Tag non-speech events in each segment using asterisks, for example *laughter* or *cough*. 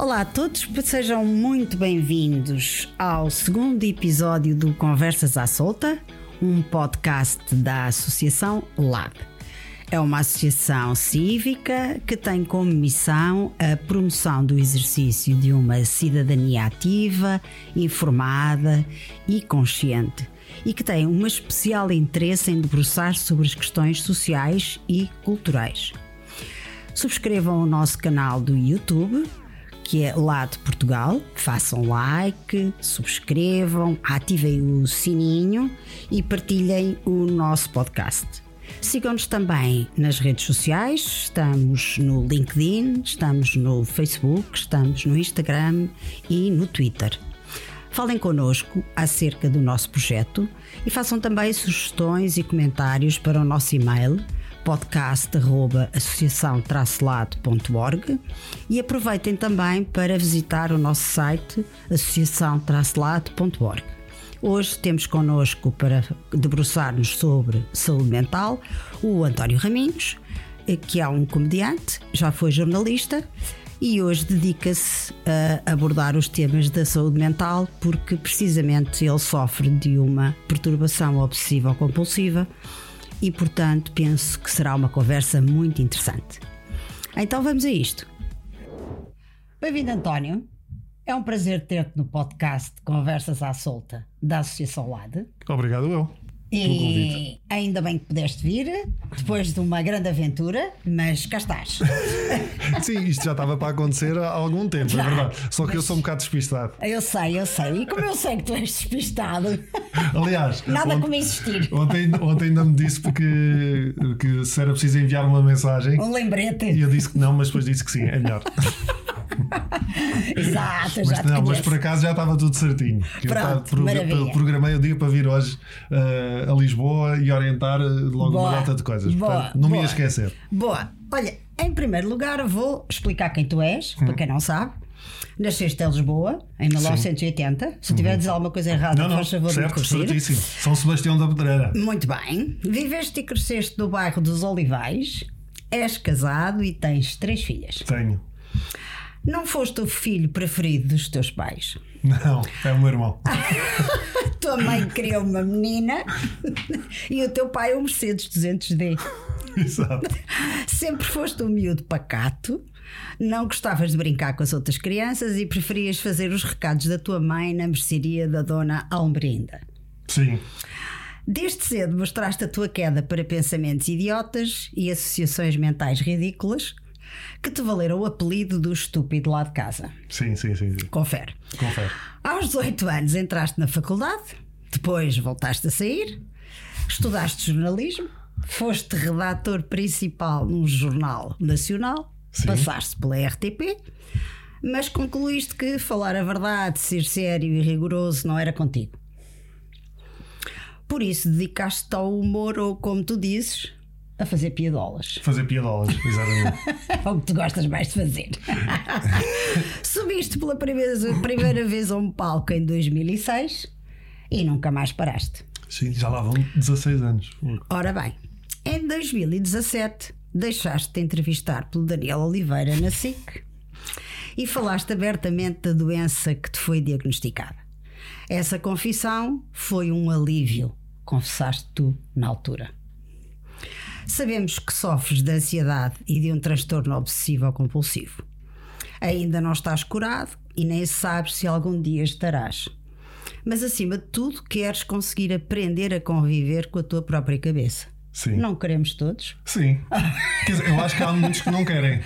Olá a todos, sejam muito bem-vindos ao segundo episódio do Conversas à Solta, um podcast da Associação LAB. É uma associação cívica que tem como missão a promoção do exercício de uma cidadania ativa, informada e consciente e que tem um especial interesse em debruçar sobre as questões sociais e culturais. Subscrevam o nosso canal do YouTube, que é lá de Portugal. Façam like, subscrevam, ativem o sininho e partilhem o nosso podcast. Sigam-nos também nas redes sociais, estamos no LinkedIn, estamos no Facebook, estamos no Instagram e no Twitter. Falem connosco acerca do nosso projeto e façam também sugestões e comentários para o nosso e-mail podcast.associação-lado.org e aproveitem também para visitar o nosso site associação-lado.org. Hoje temos connosco para debruçar-nos sobre saúde mental o António Raminhos, que é um comediante, já foi jornalista e hoje dedica-se a abordar os temas da saúde mental porque precisamente ele sofre de uma perturbação obsessiva compulsiva e, portanto, penso que será uma conversa muito interessante. Então vamos a isto. Bem-vindo, António. É um prazer ter-te no podcast Conversas à Solta da Associação LAD. Obrigado, eu. E ainda bem que pudeste vir, depois de uma grande aventura, mas cá estás. *laughs* Sim, isto já estava para acontecer há algum tempo, é já, é verdade. Só que eu sou um bocado despistado. Eu sei, eu sei. E como eu sei que tu és despistado. *laughs* Aliás, nada ontem, como insistir. Ontem, ontem ainda me disse porque que se era preciso enviar uma mensagem. Um lembrete. E eu disse que não, mas depois disse que sim, é melhor. *laughs* *laughs* Exato, mas, já não, mas por acaso já estava tudo certinho. Pronto, eu programei o dia para vir hoje uh, a Lisboa e orientar eh, logo boa, uma data de coisas. Boa, Portanto, não boa, me ia esquecer. Boa. Olha, em primeiro lugar, vou explicar quem tu és, hum. para quem não sabe. Nasceste em Lisboa em 1980. Sim. Se tiver a dizer alguma coisa errada, não, não, faz favor certo, de certíssimo. São Sebastião da Pedreira. Muito bem. Viveste e cresceste no bairro dos Olivais. És casado e tens três filhas. Tenho. Não foste o filho preferido dos teus pais? Não, é o meu irmão. *laughs* tua mãe criou uma menina e o teu pai um Mercedes 200D. Exato. Sempre foste um miúdo pacato, não gostavas de brincar com as outras crianças e preferias fazer os recados da tua mãe na mercearia da dona Almerinda. Sim. Desde cedo mostraste a tua queda para pensamentos idiotas e associações mentais ridículas que te valeram o apelido do estúpido lá de casa. Sim, sim, sim. sim. Confere. Confere. Aos 18 anos entraste na faculdade, depois voltaste a sair, estudaste jornalismo, foste redator principal num jornal nacional, sim. passaste pela RTP, mas concluíste que falar a verdade, ser sério e rigoroso não era contigo. Por isso dedicaste-te ao humor ou, como tu dizes, a fazer piadolas. Fazer piadolas, exatamente. *laughs* é o que tu gostas mais de fazer. *laughs* Subiste pela primeira, primeira vez a um palco em 2006 e nunca mais paraste. Sim, já lá vão 16 anos. Ora bem, em 2017 deixaste-te entrevistar pelo Daniel Oliveira na SIC e falaste abertamente da doença que te foi diagnosticada. Essa confissão foi um alívio, confessaste tu na altura. Sabemos que sofres de ansiedade e de um transtorno obsessivo compulsivo. Ainda não estás curado e nem sabes se algum dia estarás. Mas acima de tudo, queres conseguir aprender a conviver com a tua própria cabeça. Sim. Não queremos todos? Sim. Quer dizer, eu acho que há muitos que não querem.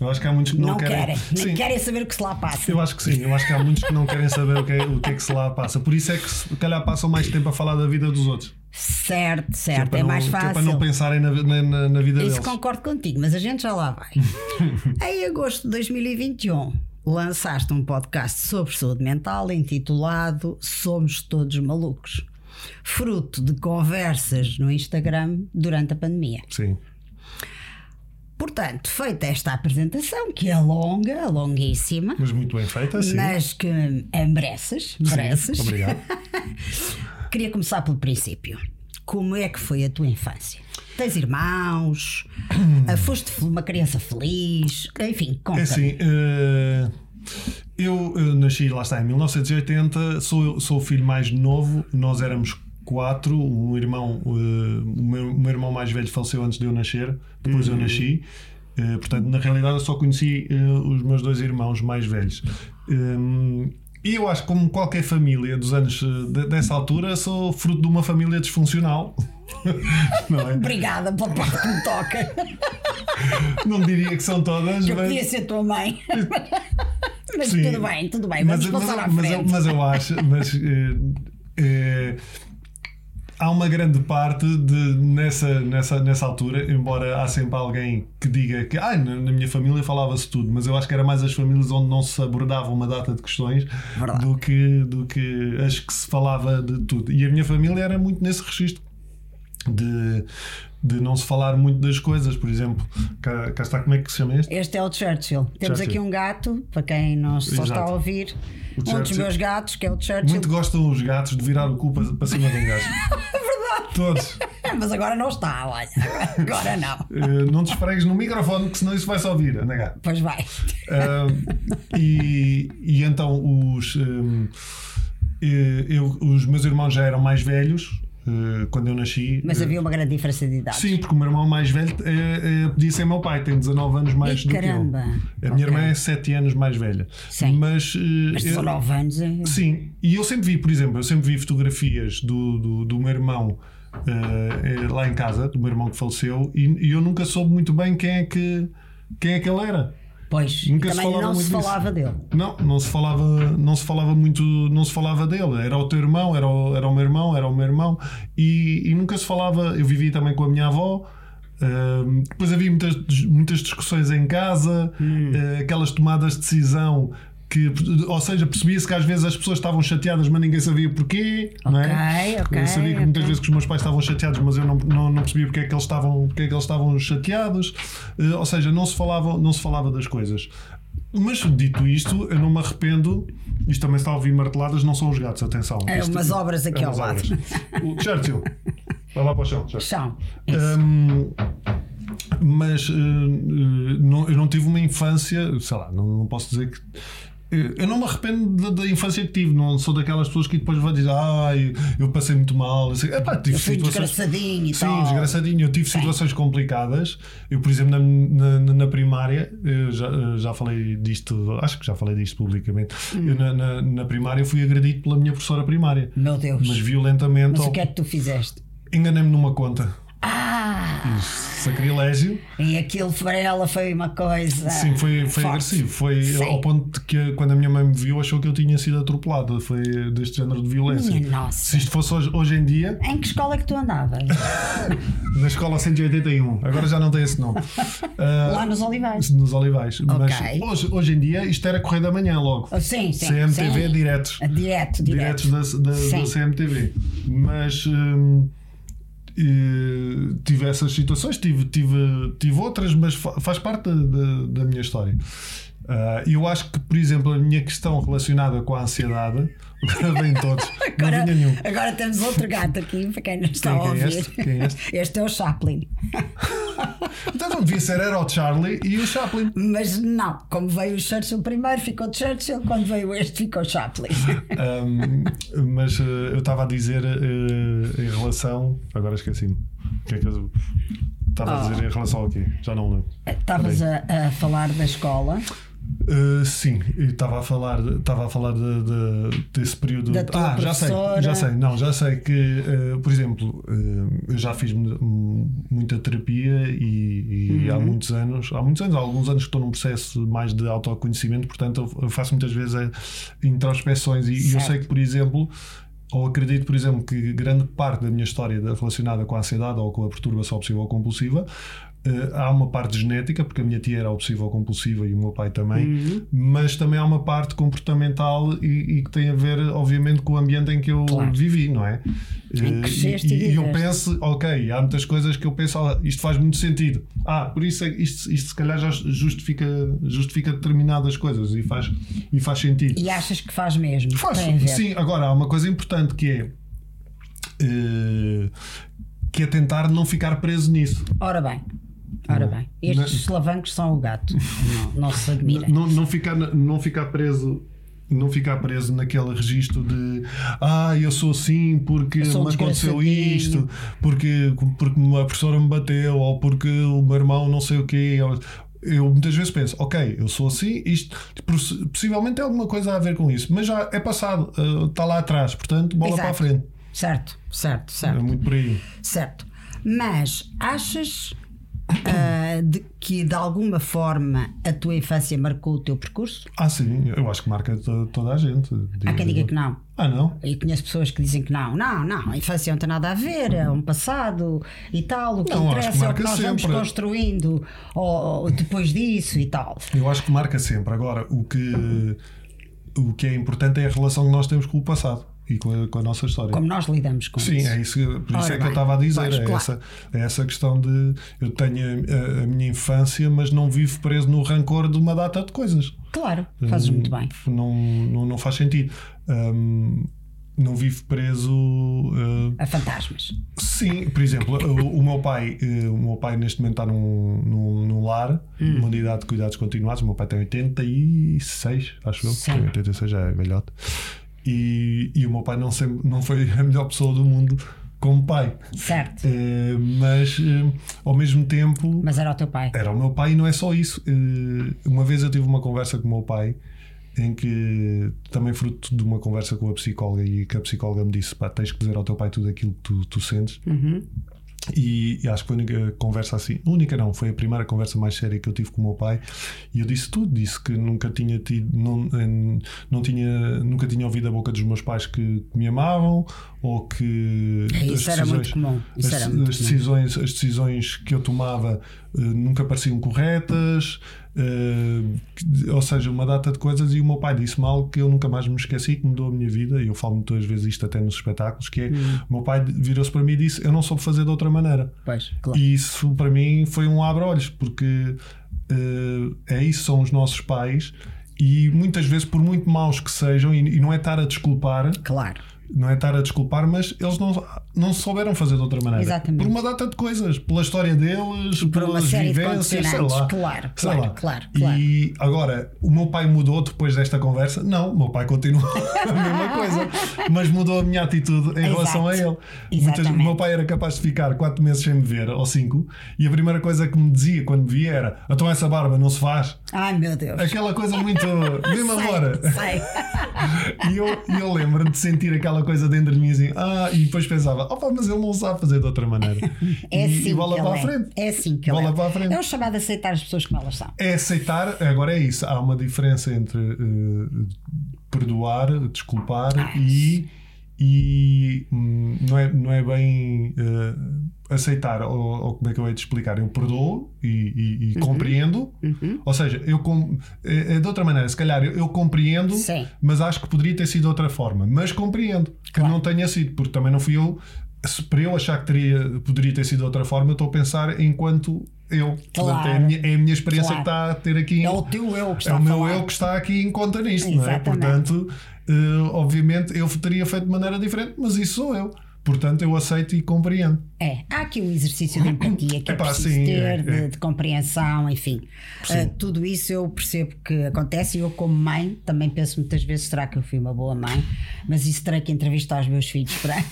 Eu acho que há muitos que não, não querem. querem. Nem querem saber o que se lá passa. Eu acho que sim. Eu acho que há muitos que não querem saber o que, é, o que é que se lá passa. Por isso é que se calhar passam mais tempo a falar da vida dos outros. Certo, certo, é, é, mais fácil. é para não pensarem na, na, na vida Isso deles. concordo contigo, mas a gente já lá vai. *laughs* em agosto de 2021, lançaste um podcast sobre saúde mental intitulado Somos Todos Malucos, fruto de conversas no Instagram durante a pandemia. Sim. Portanto, feita esta apresentação, que é longa, longuíssima. Mas muito bem feita, sim. Mas que mereces, mereces. Obrigado. *laughs* Queria começar pelo princípio. Como é que foi a tua infância? Tens irmãos? Hum. Foste uma criança feliz? Enfim, conta. É assim, uh, eu, eu, nasci, lá está, em 1980, sou, sou o filho mais novo, nós éramos quatro, um irmão, uh, o, meu, o meu irmão mais velho faleceu antes de eu nascer, depois uhum. eu nasci. Uh, portanto, na realidade, eu só conheci uh, os meus dois irmãos mais velhos. Um, e eu acho que, como qualquer família dos anos de, dessa altura, sou fruto de uma família disfuncional. *laughs* É? Obrigada pela parte que me toca. Não diria que são todas. Eu mas... podia ser tua mãe. *laughs* Mas Sim. tudo bem, tudo bem. Vamos mas, passar mas, à frente. Mas, eu acho. Mas, há uma grande parte de, nessa, nessa, nessa altura, embora há sempre alguém que diga que ah, na, na minha família falava-se tudo, mas eu acho que era mais as famílias onde não se abordava uma data de questões do que, do que as que se falava de tudo. E a minha família era muito nesse registro de, de não se falar muito das coisas, por exemplo, cá, cá está como é que se chama este? Este é o Churchill. Temos Churchill. aqui um gato, para quem não só Exato. está a ouvir, o um dos meus gatos, que é o Churchill. Muito gostam os gatos de virar o cu para, para cima de um gajo. *laughs* Verdade. Todos. *laughs* Mas agora não está, olha. Agora não. Uh, não te esfregues no microfone, que senão isso vai só ouvir, anda Pois vai. Uh, e, e então os. Um, eh, eu, os meus irmãos já eram mais velhos, eh, quando eu nasci. Mas havia uma grande diferença de idade. Sim, porque o meu irmão mais velho é, podia ser meu pai, tem 19 anos mais e do caramba. que eu. A okay. minha irmã é 7 anos mais velha. Sim. Mas, Mas 19 eu, anos é. Sim, e eu sempre vi, por exemplo, eu sempre vi fotografias do, do, do meu irmão. Uh, lá em casa, do meu irmão que faleceu, e, e eu nunca soube muito bem quem é que, quem é que ele era. Pois, Nunca também se não se falava disso. dele. Não, não se falava, não se falava muito, não se falava dele. Era o teu irmão, era o, era o meu irmão, era o meu irmão, e, e nunca se falava. Eu vivi também com a minha avó. Uh, depois havia muitas, muitas discussões em casa, hum. uh, aquelas tomadas de decisão que, ou seja, percebia-se que às vezes as pessoas estavam chateadas, mas ninguém sabia porquê. Okay, não é? okay, eu sabia que muitas vezes que os meus pais estavam chateados, mas eu não, não, não percebia porque é que eles estavam, porque é que eles estavam chateados. Uh, ou seja, não se, falava, não se falava das coisas. Mas dito isto, eu não me arrependo. Isto também está a ouvir marteladas, não são os gatos, atenção. É isto, umas obras aqui é ao lado. O Churchill, vai lá para o chão. Chão. Um, mas uh, não, eu não tive uma infância, sei lá, não, não posso dizer que eu não me arrependo da, da, infância que tive, não sou daquelas pessoas que depois vão dizer, ah, eu, eu passei muito mal. Assim, epá, tive eu fui situações... desgraçadinho e Sim, tal. desgraçadinho. Eu tive situações Sim. complicadas. Eu, por exemplo, na, na, na primária, já, já falei disto, acho que já falei disto publicamente. Hum. Eu, na, na, na, primária fui agredido pela minha professora primária. Meu Deus. Mas violentamente. Mas o que é que tu fizeste? Enganei-me numa conta. Ah! sacrilégio. E aquilo para ela foi uma coisa. Sim, foi, foi agressivo. Foi Sim. ao ponto de que quando a minha mãe me viu achou que eu tinha sido atropelado. Foi deste género de violência. Minha nossa. Se isto fosse hoje, hoje em dia. Em que escola é que tu andavas? *laughs* Na escola 181. Agora já não tem esse nome. Uh, *laughs* Lá nos Olivais. Nos Olivais. Okay. Mas hoje, hoje em dia isto era correr da manhã logo. Oh, sim, sim. CMTV sim. diretos. Direto, direto. Diretos da, da, da CMTV. Mas. Hum, tive essas situações, tive, tive, tive outras, mas faz parte da, da, minha história. Uh, eu acho que, por exemplo, a minha questão relacionada com a ansiedade, *laughs* vem todos, *laughs* agora. Agora temos outro gato aqui, para quem não está quem, a ouvir. É este? É este? *laughs* este é o Chaplin. então não devia ser, era o Charlie e o Chaplin. Mas não, como veio o Churchill primeiro, ficou Churchill, quando veio este, ficou Chaplin. um, mas uh, eu estava a dizer uh, em relação. Agora esqueci-me. O que é que eu. Estava oh. a dizer em relação ao quê? Já não lembro. Estavas a, a falar da escola. Uh, sim, estava a falar, estava a falar de, de, desse período. Da ah, já sei, já sei, não, já sei que, uh, por exemplo, uh, eu já fiz muita terapia e, e uhum. há muitos anos, há muitos anos, há alguns anos que estou num processo mais de autoconhecimento, portanto eu faço muitas vezes introspeções e, e eu sei que, por exemplo, ou acredito, por exemplo, que grande parte da minha história relacionada com a ansiedade ou com a perturbação obsessiva ou compulsiva Uh, há uma parte genética, porque a minha tia era obsessiva compulsiva e o meu pai também, uhum. mas também há uma parte comportamental e, e, que tem a ver, obviamente, com o ambiente em que eu claro. vivi, não é? Uh, e, e, eu penso, ok, há muitas coisas que eu penso, oh, isto faz muito sentido. Ah, por isso é, isto, isto se calhar já justifica, justifica determinadas coisas e faz, e faz sentido. E achas que faz mesmo? Faz, sim, agora há uma coisa importante que é. Uh, que é tentar não ficar preso nisso. Ora bem, Ora bem, estes solavancos são o gato. Não, não se admira. Não, não, ficar, não ficar preso não ficar preso naquele registro de ah, eu sou assim porque sou me aconteceu desgraçadinho." isto, porque, porque a professora me bateu, ou porque o meu irmão não sei o quê. Eu muitas vezes penso, ok, eu sou assim, isto possi- possivelmente tem alguma coisa a ver com isso, mas já é passado, eh, está lá atrás, portanto, bola Exato. para a frente. Certo, certo, É certo. muito por aí. Certo. Mas achas ah, de- que de alguma forma a tua infância marcou o teu percurso? Ah, sim, eu acho que marca to- toda a gente. Há quem diga que não. Ah, não? Eu conheço pessoas que dizem que não, não, não, a infância não tem nada a ver, é um passado e tal, o que Não, acho que interessa é o que nós vamos sempre. construindo ou, ou depois disso e tal. Eu acho que marca sempre. Agora, o que, o que é importante é a relação que nós temos com o passado e com a, com a nossa história. Como nós lidamos com Sim, isso. é isso, por isso Ora é que bem, eu estava a dizer. pois, é, claro. essa, é essa questão de eu tenho a, a minha infância, mas não vivo preso no rancor de uma data de coisas. Claro, fazes muito bem. Não, não, não faz sentido. Hum, não vivo preso. uh, A fantasmas. Sim, por exemplo, o, o meu pai, eh, o meu pai neste momento está num, num, num lar, Hum. numa unidade de cuidados continuados. O meu pai tem 86, acho eu. Sim. Tem 86 já é velhote. E, e o meu pai não, sempre, não foi a melhor pessoa do mundo como pai. Certo. Eh, mas eh, ao mesmo tempo Mas era o teu pai. era o meu pai e não é só isso. Eh, Uma vez eu tive uma conversa com o meu pai em que também fruto de uma conversa com a psicóloga e que a psicóloga me disse pá, tens que dizer ao teu pai tudo aquilo que tu, tu sentes Uhum. E, e acho que foi a única conversa assim única não, foi a primeira conversa mais séria que eu tive com o meu pai e eu disse tudo, disse que nunca tinha tido não, em- não tinha, nunca tinha ouvido a boca dos meus pais que me amavam ou que É, isso as era muito comum, isso as, era muito as comum. decisões, as decisões que eu tomava eh, nunca pareciam corretas, eh, ou seja, uma data de coisas. E o meu pai disse mal que eu nunca mais me esqueci, que mudou a minha vida. E eu falo muitas vezes isto até nos espetáculos: que é Hum. o meu pai virou-se para mim e disse: Eu não soube fazer de outra maneira. Pois, claro. E isso para mim foi um abre-olhos, porque eh, é isso, são os nossos pais. E muitas vezes, por muito maus que sejam, e, e não é estar a desculpar, Claro. Não é estar a desculpar, mas eles não, não souberam fazer de outra maneira. Exatamente. Por uma data de coisas, pela história deles, Por pelas vivências, sei lá. Claro, Sei claro, lá. claro, claro. E agora, o meu pai mudou depois desta conversa? Não, o meu pai continua *laughs* a mesma coisa, mas mudou a minha atitude em Exato. relação a ele. Muitas, o meu pai era capaz de ficar 4 meses sem me ver, ou 5, e a primeira coisa que me dizia quando me via era: então essa barba não se faz. Ai meu Deus. Aquela coisa muito. Mesmo agora. sei. *laughs* E eu, e eu lembro-me de sentir aquela coisa dentro de mim assim, ah, e depois pensava, opa, mas ele não sabe fazer de outra maneira. *laughs* É e, assim e bola que para a é. frente. É assim que Bola ele é. para a frente. É o chamado a aceitar as pessoas como elas são. É aceitar, agora é isso. Há uma diferença entre eh, perdoar, desculpar Ah, e, e hum, não, é, não é bem eh, aceitar, ou, ou como é que eu hei de explicar? Eu perdoo e, e- e Uhum. compreendo, ou seja, eu com, é, é de outra maneira, se calhar eu, eu compreendo, Sim. mas acho que poderia ter sido de outra forma, mas compreendo que não tenha sido, porque também não fui eu. Se para eu achar que teria, poderia ter sido de outra forma, estou a pensar enquanto eu. Portanto, é, a Claro. minha, é a minha experiência Claro. que está a ter aqui. É o teu eu que está É o meu falar. eu que está aqui em conta nisto, não é? Exatamente. Portanto, eh, obviamente eu teria feito de maneira diferente, mas isso sou eu. Portanto, eu aceito e compreendo. É, há aqui um exercício de empatia que é sim, ter, é, de, é. de compreensão, enfim. Ah, tudo isso eu percebo que acontece e eu, como mãe, também penso muitas vezes: será que eu fui uma boa mãe? Mas isso terei que entrevistar os meus filhos para. *laughs*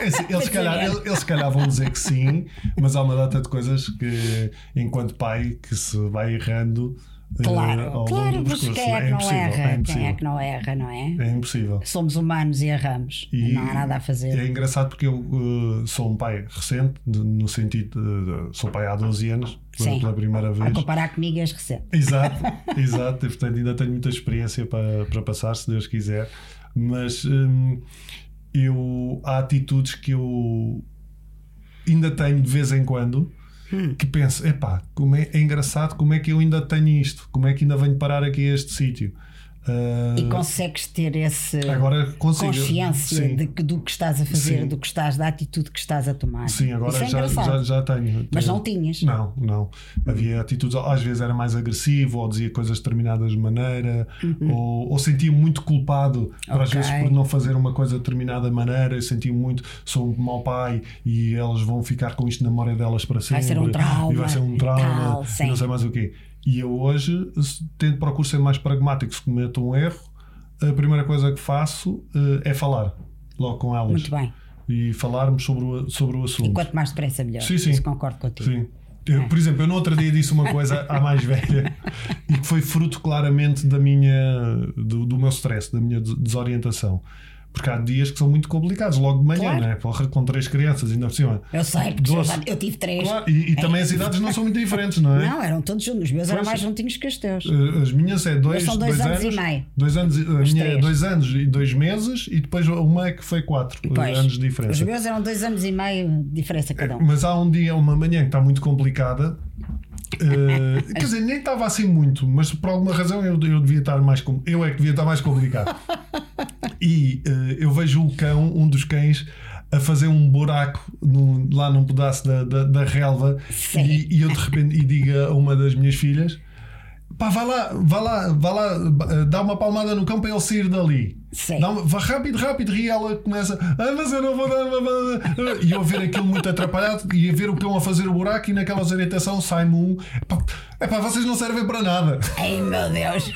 É *laughs* eles, se calhar, eles, calhar vão dizer que sim, mas há uma data de coisas que, enquanto pai, que se vai errando Claro, longo claro, percurso. quem é que não erra? é quem é que não erra, não é? É impossível. Somos humanos e erramos. E não há nada a fazer. É engraçado porque eu uh, sou um pai recente, no sentido de, sou pai há 12 anos, pela, Sim. pela primeira A vez. comparar comigo és recente. Exato, *laughs* exato, e portanto ainda tenho muita experiência para, para passar, se Deus quiser, mas hum, eu, há atitudes que eu ainda tenho de vez em quando que penso, epá, como é, é engraçado como é que eu ainda tenho isto, como é que ainda venho parar aqui a este sítio. Uh, e consegues ter consigo, consciência de, do que estás a fazer, sim. do que estás, da atitude que estás a tomar. Sim, agora é já, já, já, tenho. Mas não tinhas? Não, não. Havia atitudes, às vezes era mais agressivo, ou dizia coisas determinadas de maneira, uhum. ou, ou sentia muito culpado okay. às vezes por não fazer uma coisa de determinada maneira. Eu sentia muito, sou um mau pai e elas vão ficar com isto na memória delas para sempre. Vai ser um trauma. E vai ser um trauma. Tal, e não sei mais o quê. E eu hoje tento procuro ser mais pragmático. Se cometo um erro, a primeira coisa que faço uh, é falar logo com elas. Muito bem. E falarmos sobre o, sobre o assunto. E quanto mais depressa, melhor. Sim, sim. Isso concordo contigo. Sim. Eu. Por exemplo, eu no outro dia disse uma coisa à mais velha *laughs* e que foi fruto claramente da minha, do, do meu stress, da minha desorientação. Porque há dias que são muito complicados, logo de manhã, claro. né? Porra, com três crianças, ainda por cima. Eu sei, porque doce. eu tive três. Claro. E, e é. também as idades não são muito diferentes, não é? Não, eram todos juntos. Os meus eram mais juntinhos que os teus. Eh, as minhas é dois, são dois, dois anos, anos, e meio. Dois anos, a minha é dois anos e dois meses, e depois uma é que foi quatro eh, pois, anos de diferença. Os meus eram dois anos e meio de diferença cada um. Mas há um dia, uma manhã que está muito complicada. Uh, quer dizer, nem estava assim muito, mas por alguma razão eu, eu devia estar mais eu é que devia estar mais complicado. E uh, eu vejo o cão, um dos cães, a fazer um buraco no, lá num pedaço da, da, da relva e, e, eu de repente e digo a uma das minhas filhas pá, vai lá, vai lá, vai lá, dá uma palmada no cão para ele sair dali. Dá uma, vai rápido, rápido, e ela começa, ah, mas eu não vou dar. E eu a ver aquilo muito atrapalhado e a ver o cão a fazer o buraco e naquela orientação sai-me um. É pá, vocês não servem para nada. Ai meu Deus.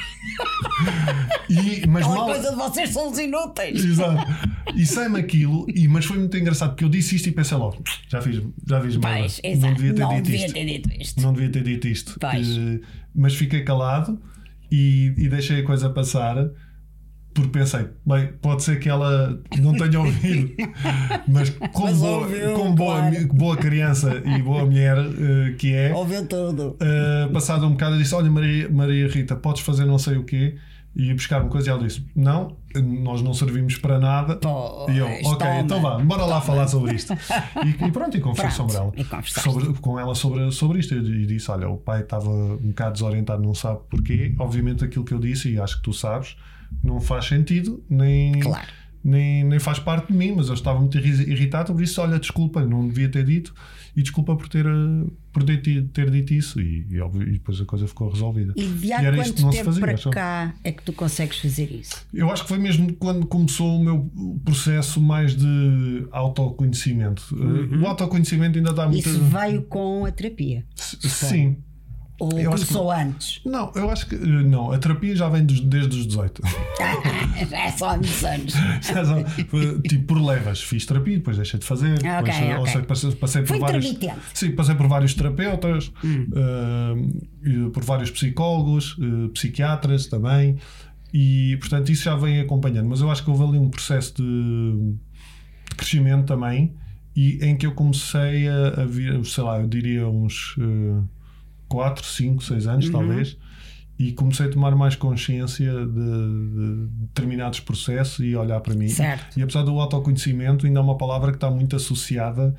E, mas Aquela mal... coisa de vocês são os inúteis. Exato. E sai-me aquilo, e, mas foi muito engraçado porque eu disse isto e pensei logo, já fiz, já fiz Pois, não devia ter, não dito, devia isto. ter dito isto. Não devia ter dito isto. Uh, mas fiquei calado e, e deixei a coisa passar porque pensei, bem, pode ser que ela não tenha *laughs* ouvido, mas como, mas boa, ouviu, como boa, claro. boa criança e boa mulher uh, que é, ouviu tudo. Uh, passado um bocado, disse: Olha, Maria, Maria Rita, podes fazer não sei o quê e buscar uma coisa. E ela disse: Não, nós não servimos para nada. Pois, e eu, ok, toma, então vá, bora lá falar sobre isto. E, e pronto, e conversei sobre ela. Sobre, com ela sobre, sobre isto. E disse: Olha, o pai estava um bocado desorientado, não sabe porquê. Obviamente, aquilo que eu disse, e acho que tu sabes, não faz sentido, nem. Claro nem, nem faz parte de mim, mas eu estava muito irritado por isso. Olha, desculpa, não devia ter dito e desculpa por ter, eh, por ter, ter dito isso. E, e, e, depois a coisa ficou resolvida. E de há e quanto tempo fazia, para cá é que tu consegues fazer isso? Eu acho que foi mesmo quando começou o meu processo mais de autoconhecimento. Uhum. O autoconhecimento ainda está muito. Isso veio com a terapia. Sim. Ou eu começou que, antes? Não, eu acho que não. A terapia já vem dos, desde os 18. *laughs* já é só há muitos anos. *laughs* tipo, por levas. Fiz terapia, depois deixei de fazer. Okay, depois, okay. Ou seja, passei, passei por vários. Sim, passei por vários terapeutas, hum. uh, por vários psicólogos, uh, psiquiatras também. E portanto isso já vem acompanhando. Mas eu acho que houve ali um processo de, de crescimento também. E em que eu comecei a, a vir, sei lá, eu diria uns. Uh, 4, 5, 6 anos, uhum. talvez, e comecei a tomar mais consciência de, de, determinados processos e olhar para mim. Certo. E apesar do autoconhecimento, ainda é uma palavra que está muito associada.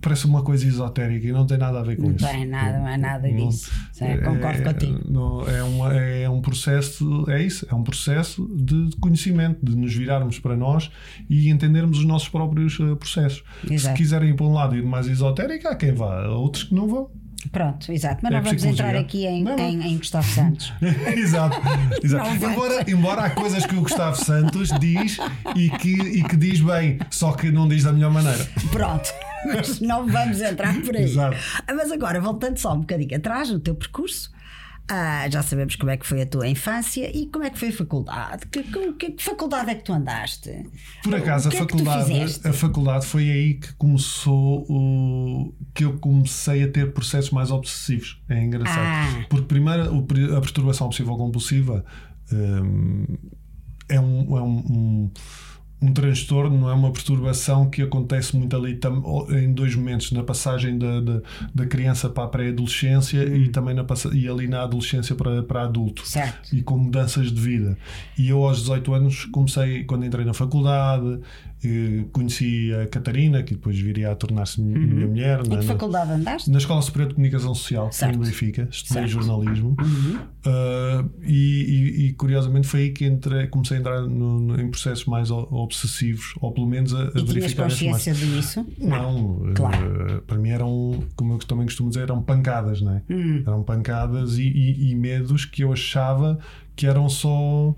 Parece uma coisa esotérica e não tem nada a ver com não isso. Não tem nada, não é nada disso. é, concordo contigo. Não, é, uma, é um processo, é isso, é um processo de conhecimento, de nos virarmos para nós e entendermos os nossos próprios uh, processos. Exato. Se quiserem ir para um lado e ir mais esotérico, há quem vá, há outros que não vão. Pronto, exato. Mas é não vamos entrar aqui em, não, não. Em, em, Gustavo Santos. *laughs* exato. exato. Embora, embora há coisas que o Gustavo Santos diz e que, e que diz bem, só que não diz da melhor maneira. Pronto. Mas não vamos entrar por aí. Exato. Mas agora, voltando só um bocadinho atrás no teu percurso, ah, já sabemos como é que foi a tua infância e como é que foi a faculdade. Que, que, que faculdade é que tu andaste? Por acaso, a, é faculdade, a faculdade foi aí que começou o. que eu comecei a ter processos mais obsessivos. É engraçado. Ah. Porque primeiro a perturbação obsessiva compulsiva hum, é um, é um, um um transtorno, não é uma perturbação que acontece muito ali em dois momentos, na passagem da, da, da criança para a pré-adolescência hum. e também na, e ali na adolescência para, para adulto. Certo. E com mudanças de vida. E eu aos 18 anos comecei, quando entrei na faculdade, conheci a Catarina, que depois viria a tornar-se minha mulher. Na- que faculdade andaste? na Escola Superior de Comunicação Social, Certo. em Benfica, estudei Certo. jornalismo Uh, e, e- e, curiosamente foi aí que entrei, comecei a entrar no- no- em processos mais obsessivos, ou pelo menos a, a E verificar consciência disso? Não, Claro. uh, para mim eram, como eu também costumo dizer, eram pancadas, não é? Hum. Eram pancadas e- e medos que eu achava que eram só.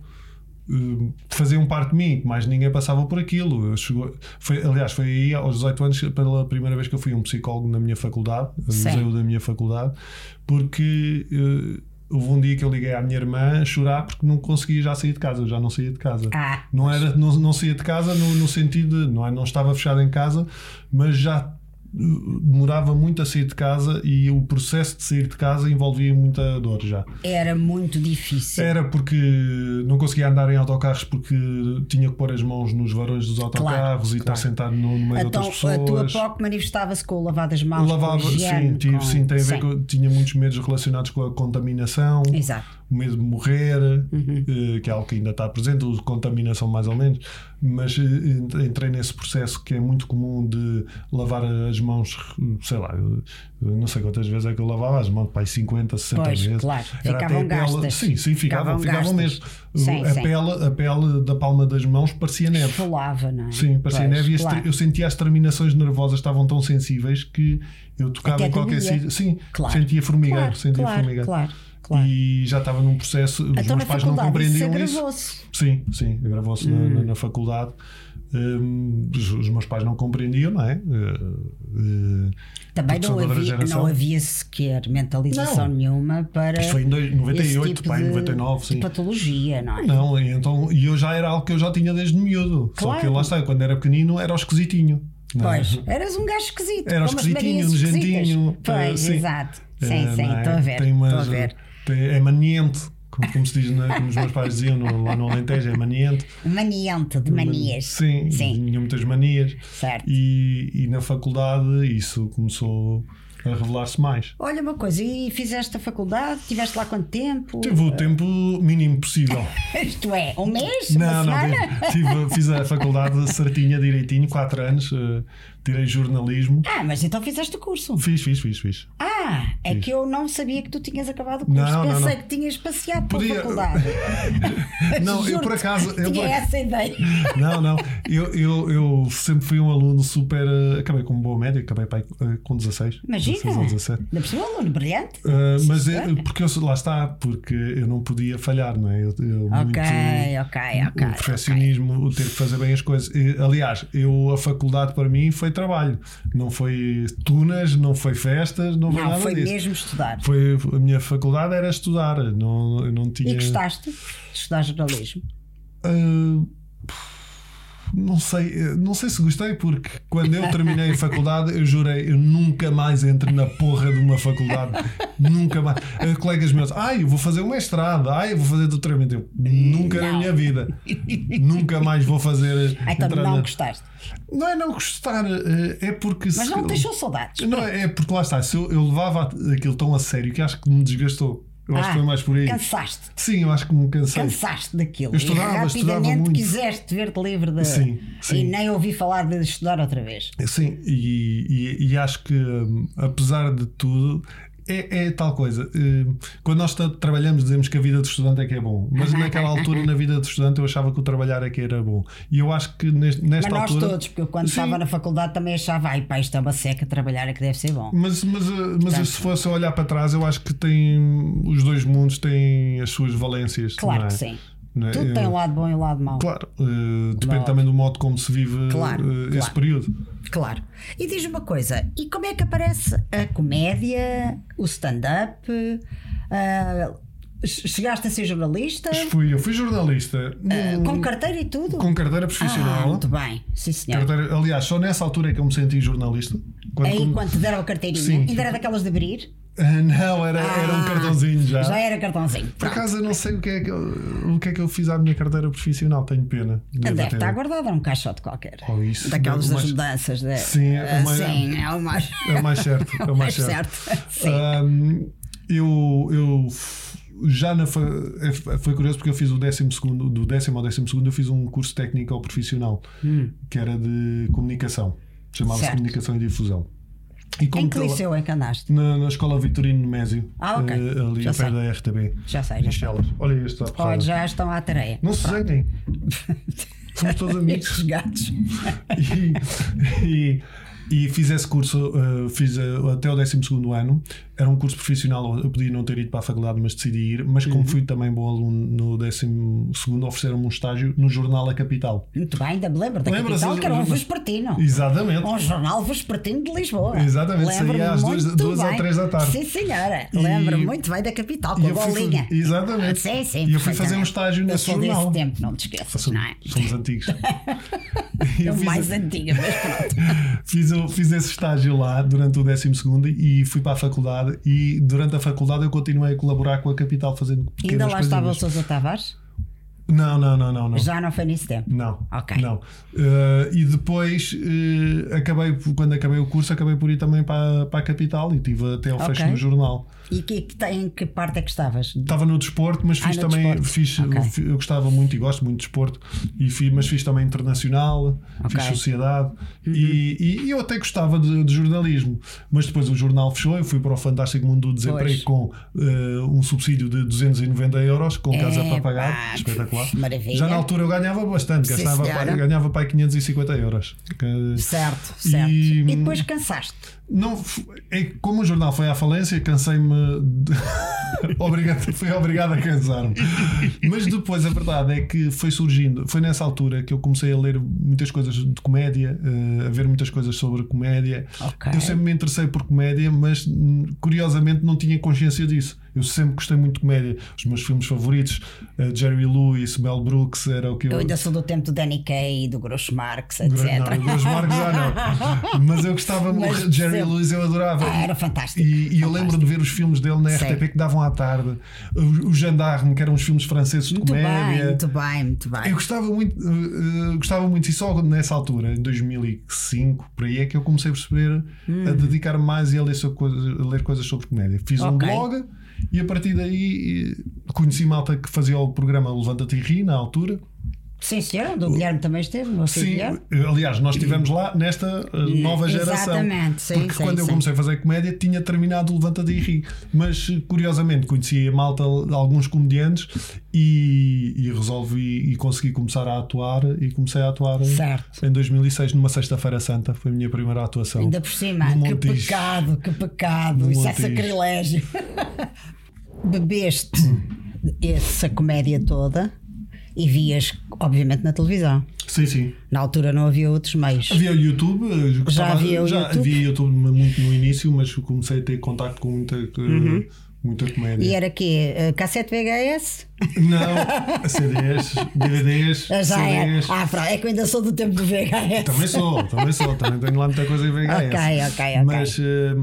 Uh, faziam parte de mim, que mais ninguém passava por aquilo. Eu chegou, foi, aliás, foi aí aos 18 anos pela primeira vez que eu fui um psicólogo na minha faculdade, no Sim. museu da minha faculdade, porque uh, houve um dia que eu liguei à minha irmã a chorar porque não conseguia já sair de casa, eu já não saía de casa. Ah, Não, era, não, não saía de casa no, no sentido de não, é, não estava fechado em casa, mas já demorava muito a sair de casa e o processo de sair de casa envolvia muita dor já. era muito difícil. Era porque não conseguia andar em autocarros porque tinha que pôr as mãos nos varões dos autocarros e estar claro. sentado no meio então de outras a tua pessoas. POC manifestava-se com o lavar das mãos. lavava, sim, tive, com- sim, tem a ver Sim. com. Tinha muitos medos relacionados com a contaminação, Exato. O medo de morrer, Uhum. eh, que é algo que ainda está presente, a contaminação mais ou menos, mas eh, entrei nesse processo que é muito comum de lavar as mãos, sei lá, não sei quantas vezes é que eu lavava as mãos, pai, 50, 60 Pois, vezes. claro, Era ficavam até a pele- gastas. Sim, sim, ficavam, Ficavam ficavam mesmo. Sim, a, sim. Pele, a pele da palma das mãos parecia neve. Falava, não é? Sim, parecia Pois, neve e claro. ter- eu sentia as terminações nervosas estavam tão sensíveis que eu tocava Até em qualquer sítio. Sim, Claro. sentia formigueiro, Claro, sentia claro, formigueiro. claro, claro. E já estava num processo, os Então na meus pais não isso compreendiam isso. agravou-se. Sim, sim, gravou-se na- Hum. na, na faculdade. Hum, os, os meus pais não compreendiam, não é? Eh, Também não havia, não havia sequer mentalização Não. nenhuma para. Isto foi em dois- 98, esse tipo pai, de, 99, sim. de patologia, não é? Não, e então, e eu já era algo que eu já tinha desde miúdo. Só que Claro. lá está, quando era pequenino era o esquisitinho. não é? Pois, eras um gajo esquisito. Era esquisitinho, nojentinho, Pois, eh, sim. exato. Sim, sim, não é? estou a ver. Estou a ver. É maniente, como, como se diz, né? como os meus pais diziam no, lá no Alentejo, é maniente. Maniante de manias. Sim, Sim. tinha muitas manias. Certo. E, e na faculdade isso começou a revelar-se mais. Olha uma coisa, e fizeste a faculdade? Tiveste lá quanto tempo? Tive o tempo mínimo possível. *laughs* Isto é, um mês? Não, não, tive, tive- fiz a faculdade certinha, direitinho, 4 anos, eh, tirei jornalismo. Ah, mas então fizeste o curso. Fiz, fiz, fiz, fiz. Ah, é Fiz. que eu não sabia que tu tinhas acabado o curso. Não, não, Pensei não. que tinhas passeado pela Podia- faculdade. *laughs* Não, eu por acaso- eu tinha por- essa ideia. *laughs* Não, não. Eu, eu, eu sempre fui um aluno super. eh, Acabei com boa média, acabei pai, eh, com 16. Imagina. 16 ou 17. Ainda por um aluno brilhante. Uh, mas é, porque eu, lá está, porque eu não podia falhar, não é? Eu, eu Ok, muito, ok, ok. o perfeccionismo, o ter que fazer bem as coisas. Aliás, eu, a faculdade para mim foi trabalho, não foi tunas, não foi festas, não foi Não, nada foi disso. mesmo estudar. Foi, a minha faculdade era estudar, não, eu não tinha. E gostaste de estudar jornalismo? Uh, não sei, não sei se gostei, porque quando eu terminei a faculdade, eu jurei, eu nunca mais entro na porra de uma faculdade. nunca mais. Uh, colegas meus, ai, eu vou fazer um mestrado, ai, eu vou fazer doutoramento. Eu, nunca na Não. minha vida. nunca mais vou fazer. Ah, então não na- gostaste. Não é não gostar, é porque. Mas se- não deixou saudades. Não, é porque lá está, se eu, eu levava aquilo tão a sério que acho que me desgastou. Eu acho Ah, que foi mais por aí. Cansaste. Sim, eu acho que me cansei. Cansaste daquilo. Eu estudava, e estudava rapidamente muito. quiseste ver-te livre de. Sim, sim. E nem ouvi falar de estudar outra vez. Sim, e, e- e acho que hum, apesar de tudo, é, é tal coisa. Hum, Quando nós tra- trabalhamos, dizemos que a vida de estudante é que é bom, mas naquela *laughs* altura, na vida de estudante, eu achava que o trabalhar é que era bom. E eu acho que neste- Mas nesta nós altura. todos, porque eu quando Sim. estava na faculdade também achava, ai pá, isto é uma seca, trabalhar é que deve ser bom. Mas, mas, uh, mas se fosse olhar para trás, eu acho que tem os dois mundos têm as suas valências. Claro é? que sim. É? Tudo tem Eu- um lado bom e um lado mau. Claro, uh, depende Claro. também do modo como se vive Claro, uh, esse claro. período. Claro. E diz-me uma coisa, e como é que aparece a comédia, o stand-up? ah, chegaste a ser jornalista? Fui, eu fui jornalista Ah, num- com carteira e tudo? com carteira ah, profissional. muito bem, sim senhor. Carteira- aliás, só nessa altura é que eu me senti jornalista. Quando Aí come- quando te deram a carteirinha, Sim. ainda era daquelas de abrir? Ah, *laughs* Não, era, era um Ah, cartãozinho já. Já era cartãozinho. Por Pronto. acaso eu não sei o que, é que eu, o que é que eu fiz à minha carteira profissional, tenho pena. Devo Deve ter- estar guardada num caixote qualquer. Oh, isso, Daquelas das mais- mudanças. De... Sim, é o Ah, mais- sim, é o mais. É o mais certo. É o *laughs* mais certo. *laughs* Sim. Ahm, eu, eu já na é- foi curioso porque eu fiz o décimo segundo, do décimo ao décimo segundo eu fiz um curso técnico ao profissional que era de comunicação, chamava-se Certo. comunicação e difusão. E como Em que liceu é que andaste? na, na escola Vitorino Nemésio, Ah, ok. eh, ali Já a pé da RTB. Já sei, já sei. Olha este, está. Olha, já estão à tarefa. Não se zanguem. *laughs* Somos todos amigos. Estes gatos. *laughs* e, e, e fiz esse curso, uh, fiz uh, até o 12 ano. Era um curso profissional, eu podia não ter ido para a faculdade, mas decidi ir. Mas Uhum. como fui também bom aluno no 12, ofereceram-me um estágio no jornal A Capital. Muito bem, ainda me lembro da Lembras-te? capital, que era um vespertino. Exatamente. Um jornal vespertino de Lisboa. Exatamente, saía às duas- duas ou três da tarde. Sim, senhora. E- Lembro-me muito bem da capital, com a fui bolinha. fazer- exatamente. Sim, sim. E eu fui fazer um estágio nesse jornal. desse tempo, não te esqueças, não é? somos antigos. *laughs* Eu Eu mais antiga, mas pronto. *laughs* Fiz, o- fiz esse estágio lá durante o 12 e fui para a faculdade. E durante a faculdade eu continuei a colaborar com a capital fazendo Ainda lá estava o. Sousa Tavares? Não, não, não, não. não. Já não foi nesse tempo. Não, Ok. não. Eh, e depois, eh, acabei, quando acabei o curso, acabei por ir também para, para a capital e tive até ao fecho Ok. no jornal. E que, que, em que parte é que estavas? Estava no desporto, mas Ah, fiz no também. desporto. Fiz, Ok. eu gostava muito e gosto muito de desporto, e fiz, mas fiz também internacional, fiz Ok. Uhum. sociedade e, e- e eu até gostava de, de jornalismo. Mas depois o jornal fechou, eu fui para o Fantástico Mundo do Desemprego Pois. com eh, um subsídio de 290 euros, com casa para pagar. Espetacular. que maravilha. Já na altura eu ganhava bastante, Sim, gastava para, ganhava para aí 550 euros. Certo, certo. E- E, depois cansaste. não, é, como o jornal foi à falência, cansei-me. *laughs* obrigado, fui obrigado a cansar-me. Mas depois a verdade é que foi surgindo, foi nessa altura que eu comecei a ler muitas coisas de comédia, eh, a ver muitas coisas sobre comédia. Ok. Eu sempre me interessei por comédia, mas hum, curiosamente não tinha consciência disso. Eu sempre gostei muito de comédia. Os meus filmes favoritos, eh, Jerry Lewis, Mel Brooks, era o que eu. Eu ainda sou do tempo do Danny Kaye, do Groucho Marx, Não, etc. o Grosso Marques já não. *laughs* Mas eu gostava muito. Jerry sempre. Lewis eu adorava. Ah, era fantástico. E, e eu lembro de ver os filmes dele na Sei. RTP que davam à tarde. O, o Gendarme, que eram uns filmes franceses de Muito bem, comédia. muito bem, muito bem. Eu gostava muito, eh, gostava muito, e só nessa altura, em 2005, por aí é que eu comecei a perceber, Hum. a dedicar-me mais e a ler, coisas, a ler coisas sobre comédia. Fiz um Ok. blog e a partir daí eh, conheci malta que fazia o programa Levanta-te e Ri na altura. Sim, senhor, do Guilherme também esteve, no Sim, Guilherme. aliás, nós estivemos lá nesta uh, nova geração. Exatamente, sim, porque sim, quando eu sim. comecei a fazer comédia tinha terminado o Levanta e Ri. Mas curiosamente conheci a malta, alguns comediantes e, e resolvi e consegui começar a atuar. E comecei a atuar em- Certo. em 2006, numa Sexta-feira Santa. Foi a minha primeira atuação. Ainda por cima, que pecado, que pecado, isso é sacrilégio. *laughs* Bebeste essa comédia toda e vias, obviamente, na televisão. Sim, sim. Na altura não havia outros meios. Havia o YouTube, uh, gostava- havia o já YouTube? havia YouTube muito no início, mas comecei a ter contacto com muita, uh, muita comédia. Uhum. E era quê? Eh, Cassete VHS? Não, CDs, DVDs, Ah, Já é. Ah, fra- é que eu ainda sou do tempo do VHS. Também sou, também sou, também tenho lá muita coisa em VHS. Ok, ok, ok. Mas, eh,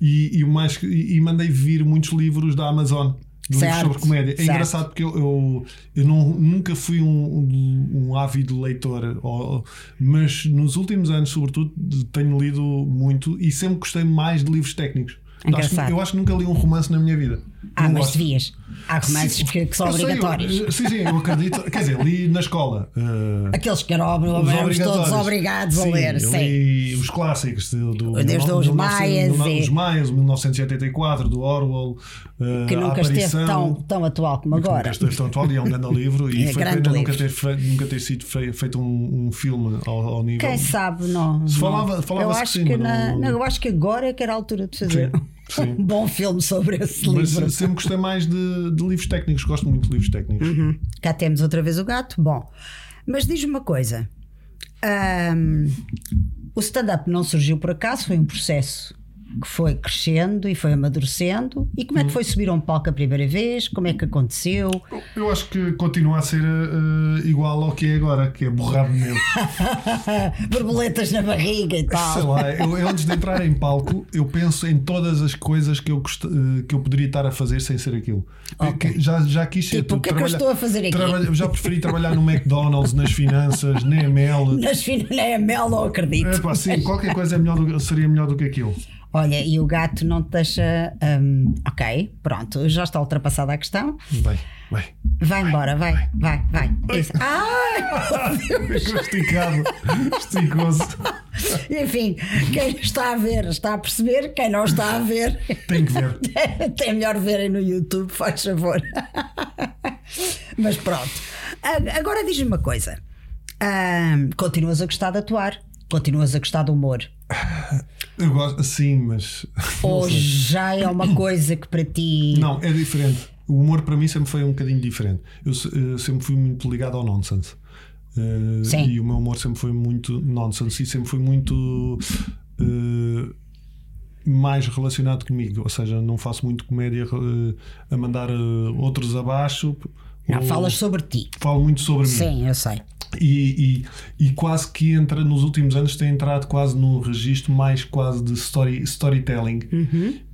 e, e, mais, e e mandei vir muitos livros da Amazon. De Livros Certo, sobre comédia. É certo. engraçado porque eu, eu, eu não, nunca fui um, um, um ávido leitor, ou- mas nos últimos anos, sobretudo, tenho lido muito e sempre gostei mais de livros técnicos. Acho que- eu acho que nunca li um romance na minha vida. Ah, Não mas gosto. devias. Há romances Sim, que, que são eu sei, eu- obrigatórios. sim, sim, eu acredito. Quer dizer, li na escola. eh, Aqueles que eram éramos obrigatórios. todos obrigados a Sim, ler. eu Sim. li os clássicos do, do Desde os 1900, Maias os Maias, 1984, do Orwell, eh, Que a nunca esteve tão, tão atual como que Nunca agora. esteve tão atual e é um grande livro e É foi grande pena nunca ter, fe- nunca ter sido fe- feito um, um filme ao, ao nível. Quem sabe não. Se não. falava- eu falava-se acho que que na- não- não, eu acho que agora é que era a altura de fazer Sim, sim. um *laughs* bom filme sobre esse Mas livro. sempre gostei mais de, de livros técnicos, gosto muito de livros técnicos. Uhum. Cá temos outra vez o gato. Bom, mas diz-me uma coisa: Ahm, o stand-up não surgiu por acaso, foi um processo foi crescendo e foi amadurecendo. E como é que foi subir a um palco a primeira vez? Como é que aconteceu? Eu acho que continua a ser eh, igual ao que é agora, que é borrado mesmo. *laughs* Borboletas na barriga e tal. Sei lá, eu, eu antes de entrar em palco, eu penso em todas as coisas que eu, gost- eh, que eu poderia estar a fazer sem ser aquilo. Ok. Que Já, já quis ser Tipo, o que é que eu estou a fazer aqui? trabalha- já preferi trabalhar no McDonald's, nas finanças, na ML. *laughs* Nas nem a mel, não acredito. É, pá, sim, qualquer coisa é melhor do- seria melhor do que aquilo. Olha, e o gato não te deixa. hum, ok, pronto, já está ultrapassada a questão. Vai, vai. Vai embora, vai, vai, vai. Isso. *laughs* Ai, Ficou esticado. Esticou-se. enfim, quem está a ver está a perceber, quem não está a ver. Tem que ver. *laughs* Tem melhor verem no YouTube, faz favor. Mas pronto. Agora diz-me uma coisa: Ahm, continuas a gostar de atuar? Continuas a gostar do humor? Eu gosto, sim, mas. *laughs* Ou já é uma coisa que para ti. Não, é diferente. O humor para mim sempre foi um bocadinho diferente. Eu se- eh, sempre fui muito ligado ao nonsense. Sim. E o meu humor sempre foi muito nonsense e sempre foi muito eh, mais relacionado comigo. Ou seja, não faço muito comédia eh, a mandar outros abaixo. Não, falas sobre ti. Falo muito sobre mim. Sim, eu sei. E, e, e quase que entra nos últimos anos tem entrado quase num registro mais quase de story, storytelling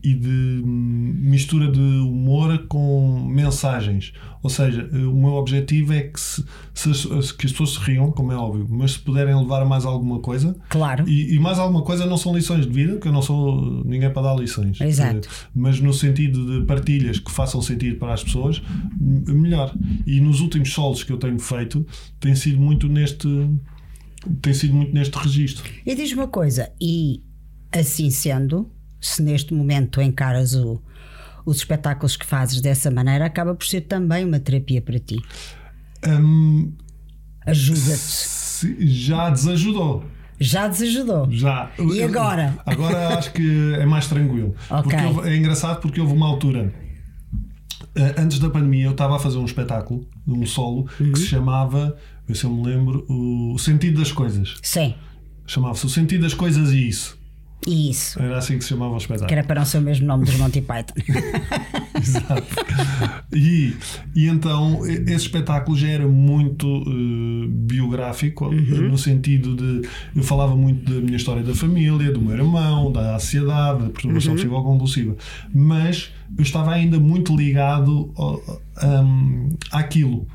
e de hum, mistura de humor com mensagens. Ou seja, eh, o meu objetivo é que, se, se as, que as pessoas se riam, como é óbvio, mas se puderem levar mais alguma coisa. Claro. E, e mais alguma coisa não são lições de vida, que eu não sou ninguém para dar lições. Exato. Eh, Mas no sentido de partilhas que façam sentido para as pessoas, melhor. E nos últimos solos que eu tenho feito, tem sido muito neste. Tem sido muito neste registro. E diz uma coisa, e assim sendo, se neste momento tu encaras o- os espetáculos que fazes dessa maneira, acaba por ser também uma terapia para ti. Hum, Ajuda-te. já desajudou. Já desajudou. Já. E agora? Agora acho que é mais tranquilo. *laughs* Ok. Porque houve- é engraçado porque houve uma altura. eh, Antes da pandemia, eu estava a fazer um espetáculo, um solo, Uhum. que se chamava, se eu me lembro, O Sentido das Coisas. Sim, Chamava-se O Sentido das Coisas e Isso. Isso. Era assim que se chamava o espetáculo. Que era para não ser o mesmo nome dos Monty Python. *laughs* Exato. E, e então esse espetáculo já era muito eh, biográfico, eh, no sentido de eu falava muito da minha história da família, do meu irmão, da ansiedade, da perturbação psicótica compulsiva, mas eu estava ainda muito ligado ao- am, àquilo.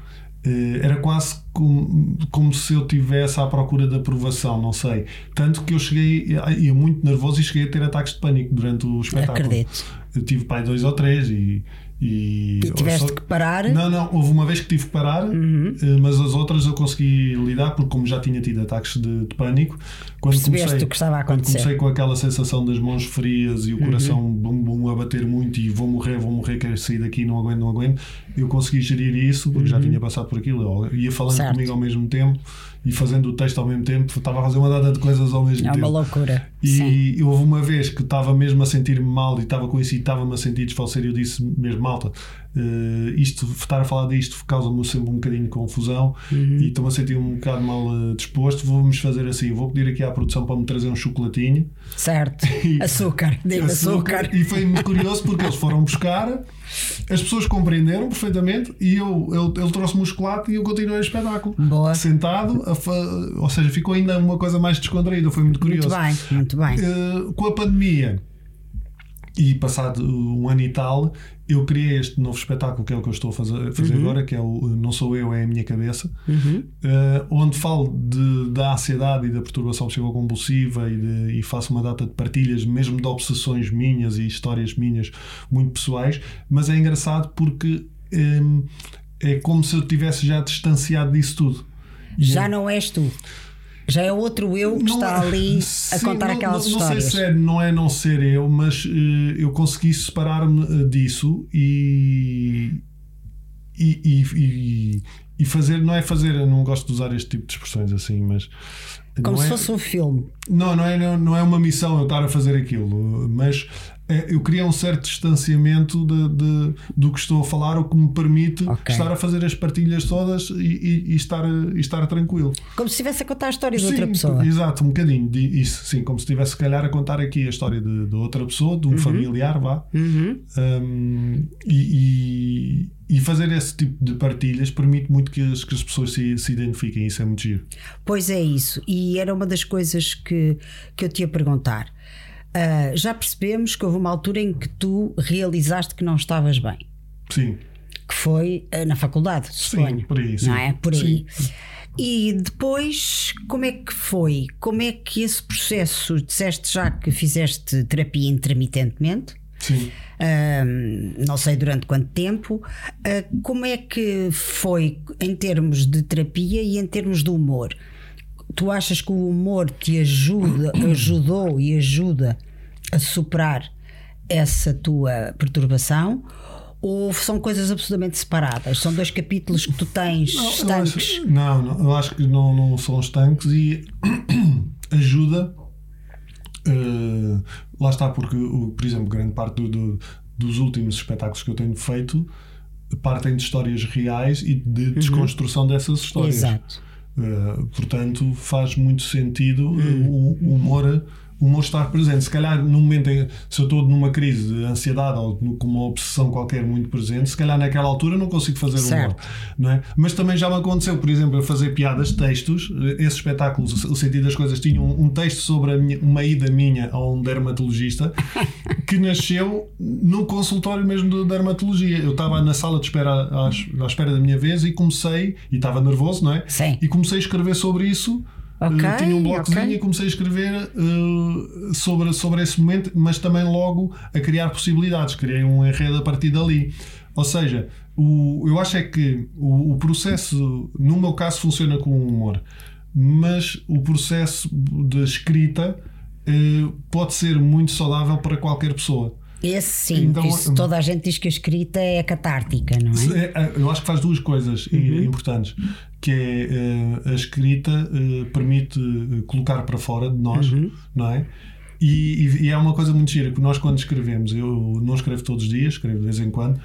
Eh, Era quase como, como se eu tivesse à procura de aprovação, não sei. Tanto que eu cheguei, ia muito nervoso e cheguei a ter ataques de pânico durante o espetáculo. Acredito. Eu tive pai dois ou três. E, E tiveste só- que parar. Não, não, houve uma vez que tive que parar, Uhum. eh, mas as outras eu consegui lidar, porque como já tinha tido ataques de, de pânico, quando Percebeste comecei, o que estava a quando acontecer. Uhum. comecei com aquela sensação das mãos frias e o coração bum, bum, a bater muito e vou morrer, vou morrer, quero sair daqui, não aguento, não aguento, eu consegui gerir isso, porque já tinha passado por aquilo, eu ia falando Uhum. Certo. comigo ao mesmo tempo e fazendo o texto ao mesmo tempo, estava a fazer uma data de coisas ao mesmo É tempo. uma loucura. Sim. E houve uma vez que estava mesmo a sentir-me mal e estava com isso e estava-me a sentir desfalsecer e eu disse mesmo, malta, eh, isto, estar a falar disto causa-me sempre um bocadinho de confusão Uhum. e estou-me a sentir um bocado mal eh, disposto. Vamos fazer assim: vou pedir aqui à produção para me trazer um chocolatinho. Certo. *laughs* Açúcar. Diga açúcar. E foi muito curioso porque eles foram buscar, as pessoas compreenderam perfeitamente e eu, ele, ele trouxe-me o chocolate e eu continuei o espetáculo. Boa. Sentado, fa- ou seja, ficou ainda uma coisa mais descontraída. Foi muito curioso. Muito bem, muito bem. Eh, com a pandemia e passado um ano e tal, eu criei este novo espetáculo que é o que eu estou a fazer, fazer agora, que é o Não Sou Eu, é a Minha Cabeça, eh, onde falo de, da ansiedade e da perturbação psicocompulsiva e, de- e faço uma data de partilhas, mesmo de obsessões minhas e histórias minhas muito pessoais, mas é engraçado porque em, é como se eu tivesse já distanciado disso tudo. Já não és tu. Já é outro eu que Não está é- ali a Sim, contar não, aquelas não, histórias. Não sei se é, não é não ser eu, mas eh, eu consegui separar-me eh, disso e, e, e, e- e fazer, não é fazer, eu não gosto de usar este tipo de expressões assim, mas. Como não se é, fosse um filme. não, não é, não, não é uma missão eu estar a fazer aquilo, mas eu queria um certo distanciamento de, de- do que estou a falar, o que me permite Ok. estar a fazer as partilhas todas e, e- e estar, e estar tranquilo. Como se estivesse a contar a história de outra pessoa. Exato, um bocadinho de isso, sim, como se estivesse se calhar a contar aqui a história de, de outra pessoa, de um familiar, vá. Uhum. Um, e, e, e fazer esse tipo de partilhas permite muito que as, que as pessoas se, se identifiquem, isso é muito giro. Pois é isso. E era uma das coisas que, que eu te ia perguntar. Ah, já percebemos que houve uma altura em que tu realizaste que não estavas bem. Sim, Que foi ah, na faculdade, suponho. por aí, sim. Não é? Por aí. E depois, como é que foi? Como é que esse processo, disseste já que fizeste terapia intermitentemente? Sim. Uh, não sei durante quanto tempo. Uh, como é que foi em termos de terapia e em termos de humor? Tu achas que o humor te ajuda, ajudou e ajuda a superar essa tua perturbação? Ou são coisas absolutamente separadas? São dois capítulos que tu tens Não, eu estanques? acho- não, não, eu acho que não, não são estanques e *clears throat* ajuda. eh, lá está, porque, o- por exemplo, grande parte do- do- dos últimos espetáculos que eu tenho feito partem de histórias reais e de desconstrução dessas histórias. Exato. Uh, portanto, faz muito sentido uh, o, o humor, o humor estar presente. Se calhar, no momento em se eu estou numa crise de ansiedade ou com uma obsessão qualquer muito presente, se calhar naquela altura não consigo fazer humor. Certo. Não é? Mas também já me aconteceu, por exemplo, eu fazer piadas, textos. Esse espetáculo, o sentido das coisas, tinha um, um texto sobre a minha- uma ida minha a um dermatologista *laughs* que nasceu no consultório mesmo de dermatologia. Eu estava na sala de espera à, à espera da minha vez e comecei, e estava nervoso, não é? Sim. E comecei a escrever sobre isso. Ok, Uh, tinha um blocozinho ok. e comecei a escrever uh, sobre, sobre esse momento, mas também logo a criar possibilidades. Criei um enredo a partir dali. Ou seja, o, eu acho é que o, o processo, no meu caso, funciona com o humor, mas o processo de escrita uh, pode ser muito saudável para qualquer pessoa. Esse sim, Então, isso toda a gente diz que a escrita é catártica, não é? É, é, Eu acho que faz duas coisas i- importantes, que é eh, a escrita eh, permite eh, colocar para fora de nós, não é? E, e- é uma coisa muito gira, porque nós quando escrevemos, eu não escrevo todos os dias, escrevo de vez em quando,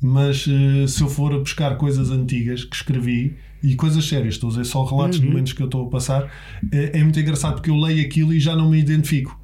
mas se eu for a buscar coisas antigas que escrevi e coisas sérias, estou a dizer só relatos de momentos que eu estou a passar, é, é muito engraçado porque eu leio aquilo e já não me identifico.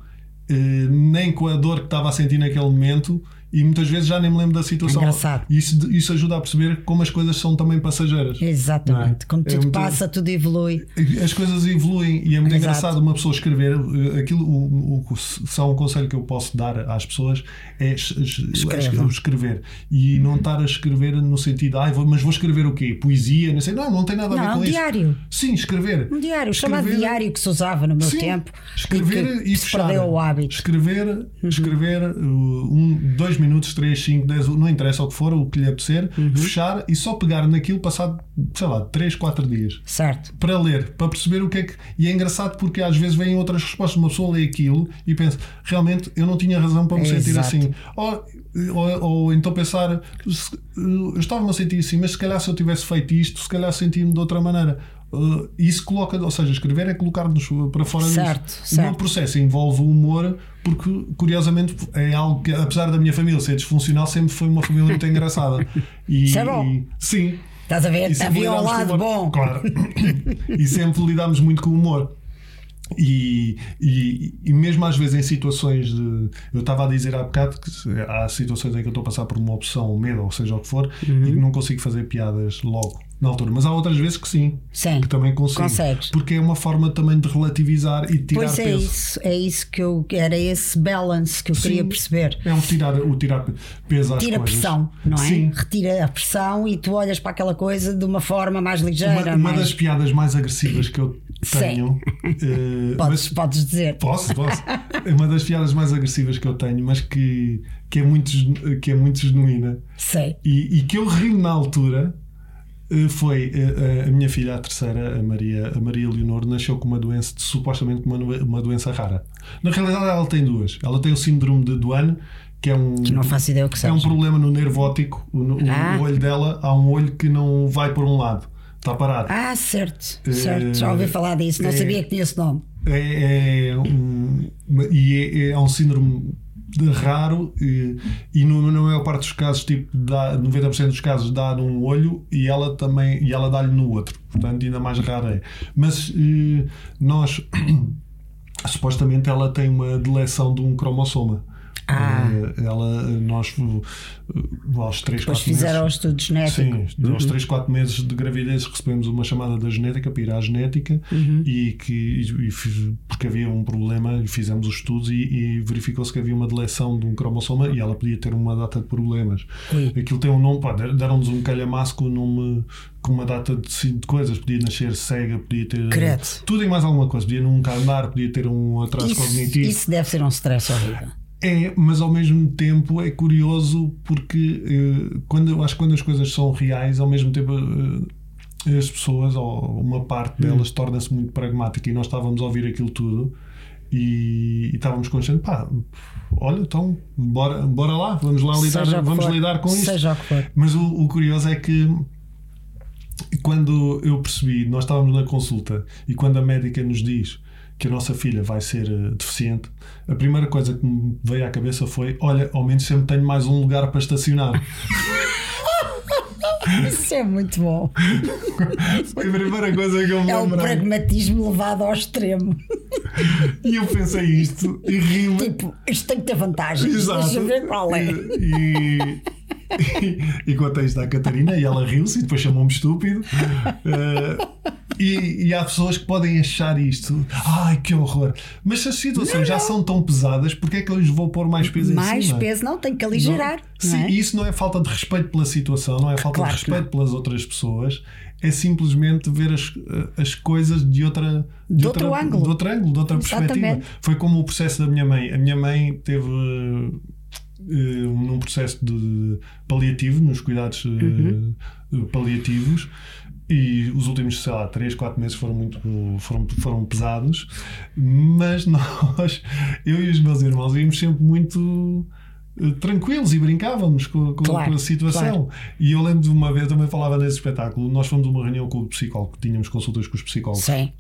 Eh, nem com a dor que estava a sentir naquele momento e muitas vezes já nem me lembro da situação. Engraçado. Isso, isso ajuda a perceber como as coisas são também passageiras. Exatamente. É? Como É tudo muito- passa, tudo evolui. As coisas evoluem e é muito Exato. engraçado uma pessoa escrever eh, aquilo, o, o, só um conselho que eu posso dar às pessoas é Escrevam. escrever e não estar a escrever no sentido, ah, mas vou escrever o quê? Poesia? Não sei, não, não tem nada a ver Não, com um isso. diário. Sim, escrever. Um diário, chamado Escrever- diário que se usava no meu Sim, tempo escrever e que e, se fechar. perdeu o hábito. Uhum. Escrever, escrever uh, um, dois minutos, três, cinco, dez, não interessa o que for, o que lhe apetecer, Uhum. fechar e só pegar naquilo passado, sei lá, três, quatro dias. Certo. Para ler, para perceber o que é que. E é engraçado porque às vezes vêm outras respostas. Uma pessoa lê aquilo e pensa, realmente eu não tinha razão para me sentir Exato. assim. Ou, ou, ou então pensar, eu estava-me a sentir assim, mas se calhar se eu tivesse feito isto, se calhar sentia-me de outra maneira. Uh, isso coloca, ou seja, escrever é colocar-nos para fora Certo, disso. O certo. meu processo envolve o humor, porque curiosamente é algo que, apesar da minha família ser disfuncional, sempre foi uma família muito engraçada. *laughs* E, Isso é bom. e- sim. Estás a ver? Havia um lado humor. bom. Claro. *coughs* e sempre lidámos muito com o humor. E, e, e mesmo às vezes em situações de. Eu estava a dizer há bocado que há situações em que eu estou a passar por uma opção, um medo, ou seja o que for, Uhum. e que não consigo fazer piadas logo na altura. Mas há outras vezes que sim, Sim. que também consigo. Consegues. Porque é uma forma também de relativizar e de tirar Pois é peso. isso, é isso que eu era esse balance que eu queria Sim. perceber. É um tirar, o tirar peso às Tira a coisas. pressão, não é? Sim. Retira a pressão e tu olhas para aquela coisa de uma forma mais ligeira. Uma, uma mais... das piadas mais agressivas que eu Sim. tenho. eh, *laughs* Podes, mas- podes dizer. Posso, posso. *laughs* É uma das piadas mais agressivas que eu tenho, mas que, que, é, muito, que é muito genuína Sei. e, e que eu ri na altura. Eh, Foi eh, a minha filha, a terceira, a Maria, a Maria Leonor, nasceu com uma doença, supostamente uma, uma doença rara. Na realidade, ela tem duas. Ela tem o síndrome de Duane, que é um, Que não faço ideia o que é um seja. problema no nervo óptico. O, no- o Ah. olho dela, há um olho que não vai por um lado, está parado. Ah, certo, certo. Já ouvi falar disso, não é- sabia que tinha esse nome. é, é um, e é, é um síndrome de raro e, e no- na maior parte dos casos, tipo, dá, 90% dos casos dá num olho e ela também e ela dá-lhe no outro. Portanto, ainda mais raro é. Mas eh, nós *clears throat* supostamente ela tem uma deleção de um cromossoma. Ah. Uh, ela, nós, aos 3, Depois 4 fizeram meses. estudo genético. Sim, aos 3, 4 meses de gravidez recebemos uma chamada da genética para ir à genética e que e, porque havia um problema fizemos os estudos e, e verificou-se que havia uma deleção de um cromossoma e ela podia ter uma data de problemas. Ui. Aquilo tem um nome, deram-nos um calhamaço com o nome com uma data de, de coisas, podia nascer cega, podia ter Credo. tudo e mais alguma coisa, podia nunca andar, podia ter um atraso Isso, cognitivo. isso deve ser um stress horrível. É, mas ao mesmo tempo é curioso porque eh, quando, eu acho que quando as coisas são reais, ao mesmo tempo eh, as pessoas, ou uma parte delas, torna-se muito pragmática e nós estávamos a ouvir aquilo tudo e, e estávamos conscientes, pá, olha, então bora, bora lá, vamos lá lidar, Seja vamos for. lidar com isto. Seja o que for. Mas o, o curioso é que quando eu percebi, nós estávamos na consulta e quando a médica nos diz que a nossa filha vai ser eh, deficiente, a primeira coisa que me veio à cabeça foi: olha, ao menos sempre tenho mais um lugar para estacionar. *laughs* Isso é muito bom. *laughs* Foi a primeira coisa que eu me É o lembrei. pragmatismo levado ao extremo. E eu pensei isto e ri-me. Tipo, isto tem que ter vantagens. Exato. Deixa ver qual é. E, e, e contei isto à Catarina e ela riu-se e depois chamou-me estúpido. Eh, e, e há pessoas que podem achar isto, ai que horror. Mas se as situações já são tão pesadas, porque é que eu lhes vou pôr mais peso em Mais cima? peso não, tem que aligerar. Sim, não é? e isso não é falta de respeito pela situação, não é falta Claro de respeito pelas outras pessoas, é simplesmente ver as, as coisas de outra De outro outra, ângulo. de outro ângulo, de outra Exatamente. perspectiva. Foi como o processo da minha mãe. A minha mãe teve eh, num processo de paliativo, nos cuidados eh, Uhum. paliativos. E os últimos, sei lá, 3, 4 meses foram muito foram, foram pesados, mas *laughs* nós, eu e os meus irmãos, íamos sempre muito eh, tranquilos e brincávamos com, com- Claro, com a situação. E eu lembro de uma vez, eu também falava nesse espetáculo, nós fomos a uma reunião com o psicólogo, tínhamos consultas com os psicólogos. Sim.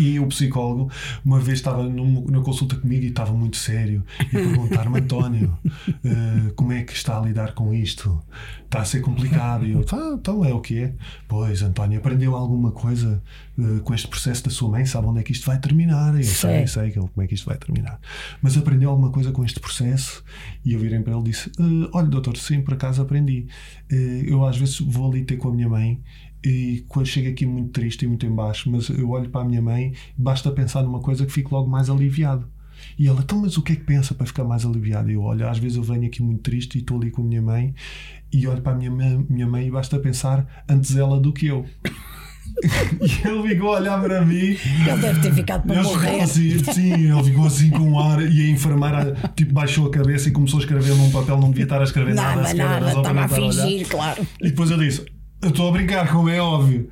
E o psicólogo, uma vez estava num- na consulta comigo e estava muito sério e perguntar-me, António, eh, como é que está a lidar com isto? Está a ser complicado. E eu, ah, então é o que é. Pois, António, aprendeu alguma coisa eh, com este processo da sua mãe? Sabe onde é que isto vai terminar? Eu sei, Sei. sei que- como é que isto vai terminar. Mas aprendeu alguma coisa com este processo? E eu virei para ele e disse: "Eh, Olha, doutor, sim, por acaso aprendi. Eu às vezes vou ali ter com a minha mãe e quando chego aqui muito triste e muito em baixo, mas eu olho para a minha mãe, basta pensar numa coisa que fico logo mais aliviado. E ela, então, mas o que é que pensa para ficar mais aliviado? E eu, olha, às vezes eu venho aqui muito triste e estou ali com a minha mãe e olho para a minha, mãe- minha mãe e basta pensar antes ela do que eu. *laughs* e ele ficou a olhar para mim Ele deve ter ficado para ele morrer. assim, sim, ele ficou assim com um ar e a enfermeira tipo, baixou a cabeça e começou a escrever num papel, não devia estar a escrever nada, Nada, nada, estava a fingir, claro. E depois eu disse: Eu estou a brincar, como é óbvio.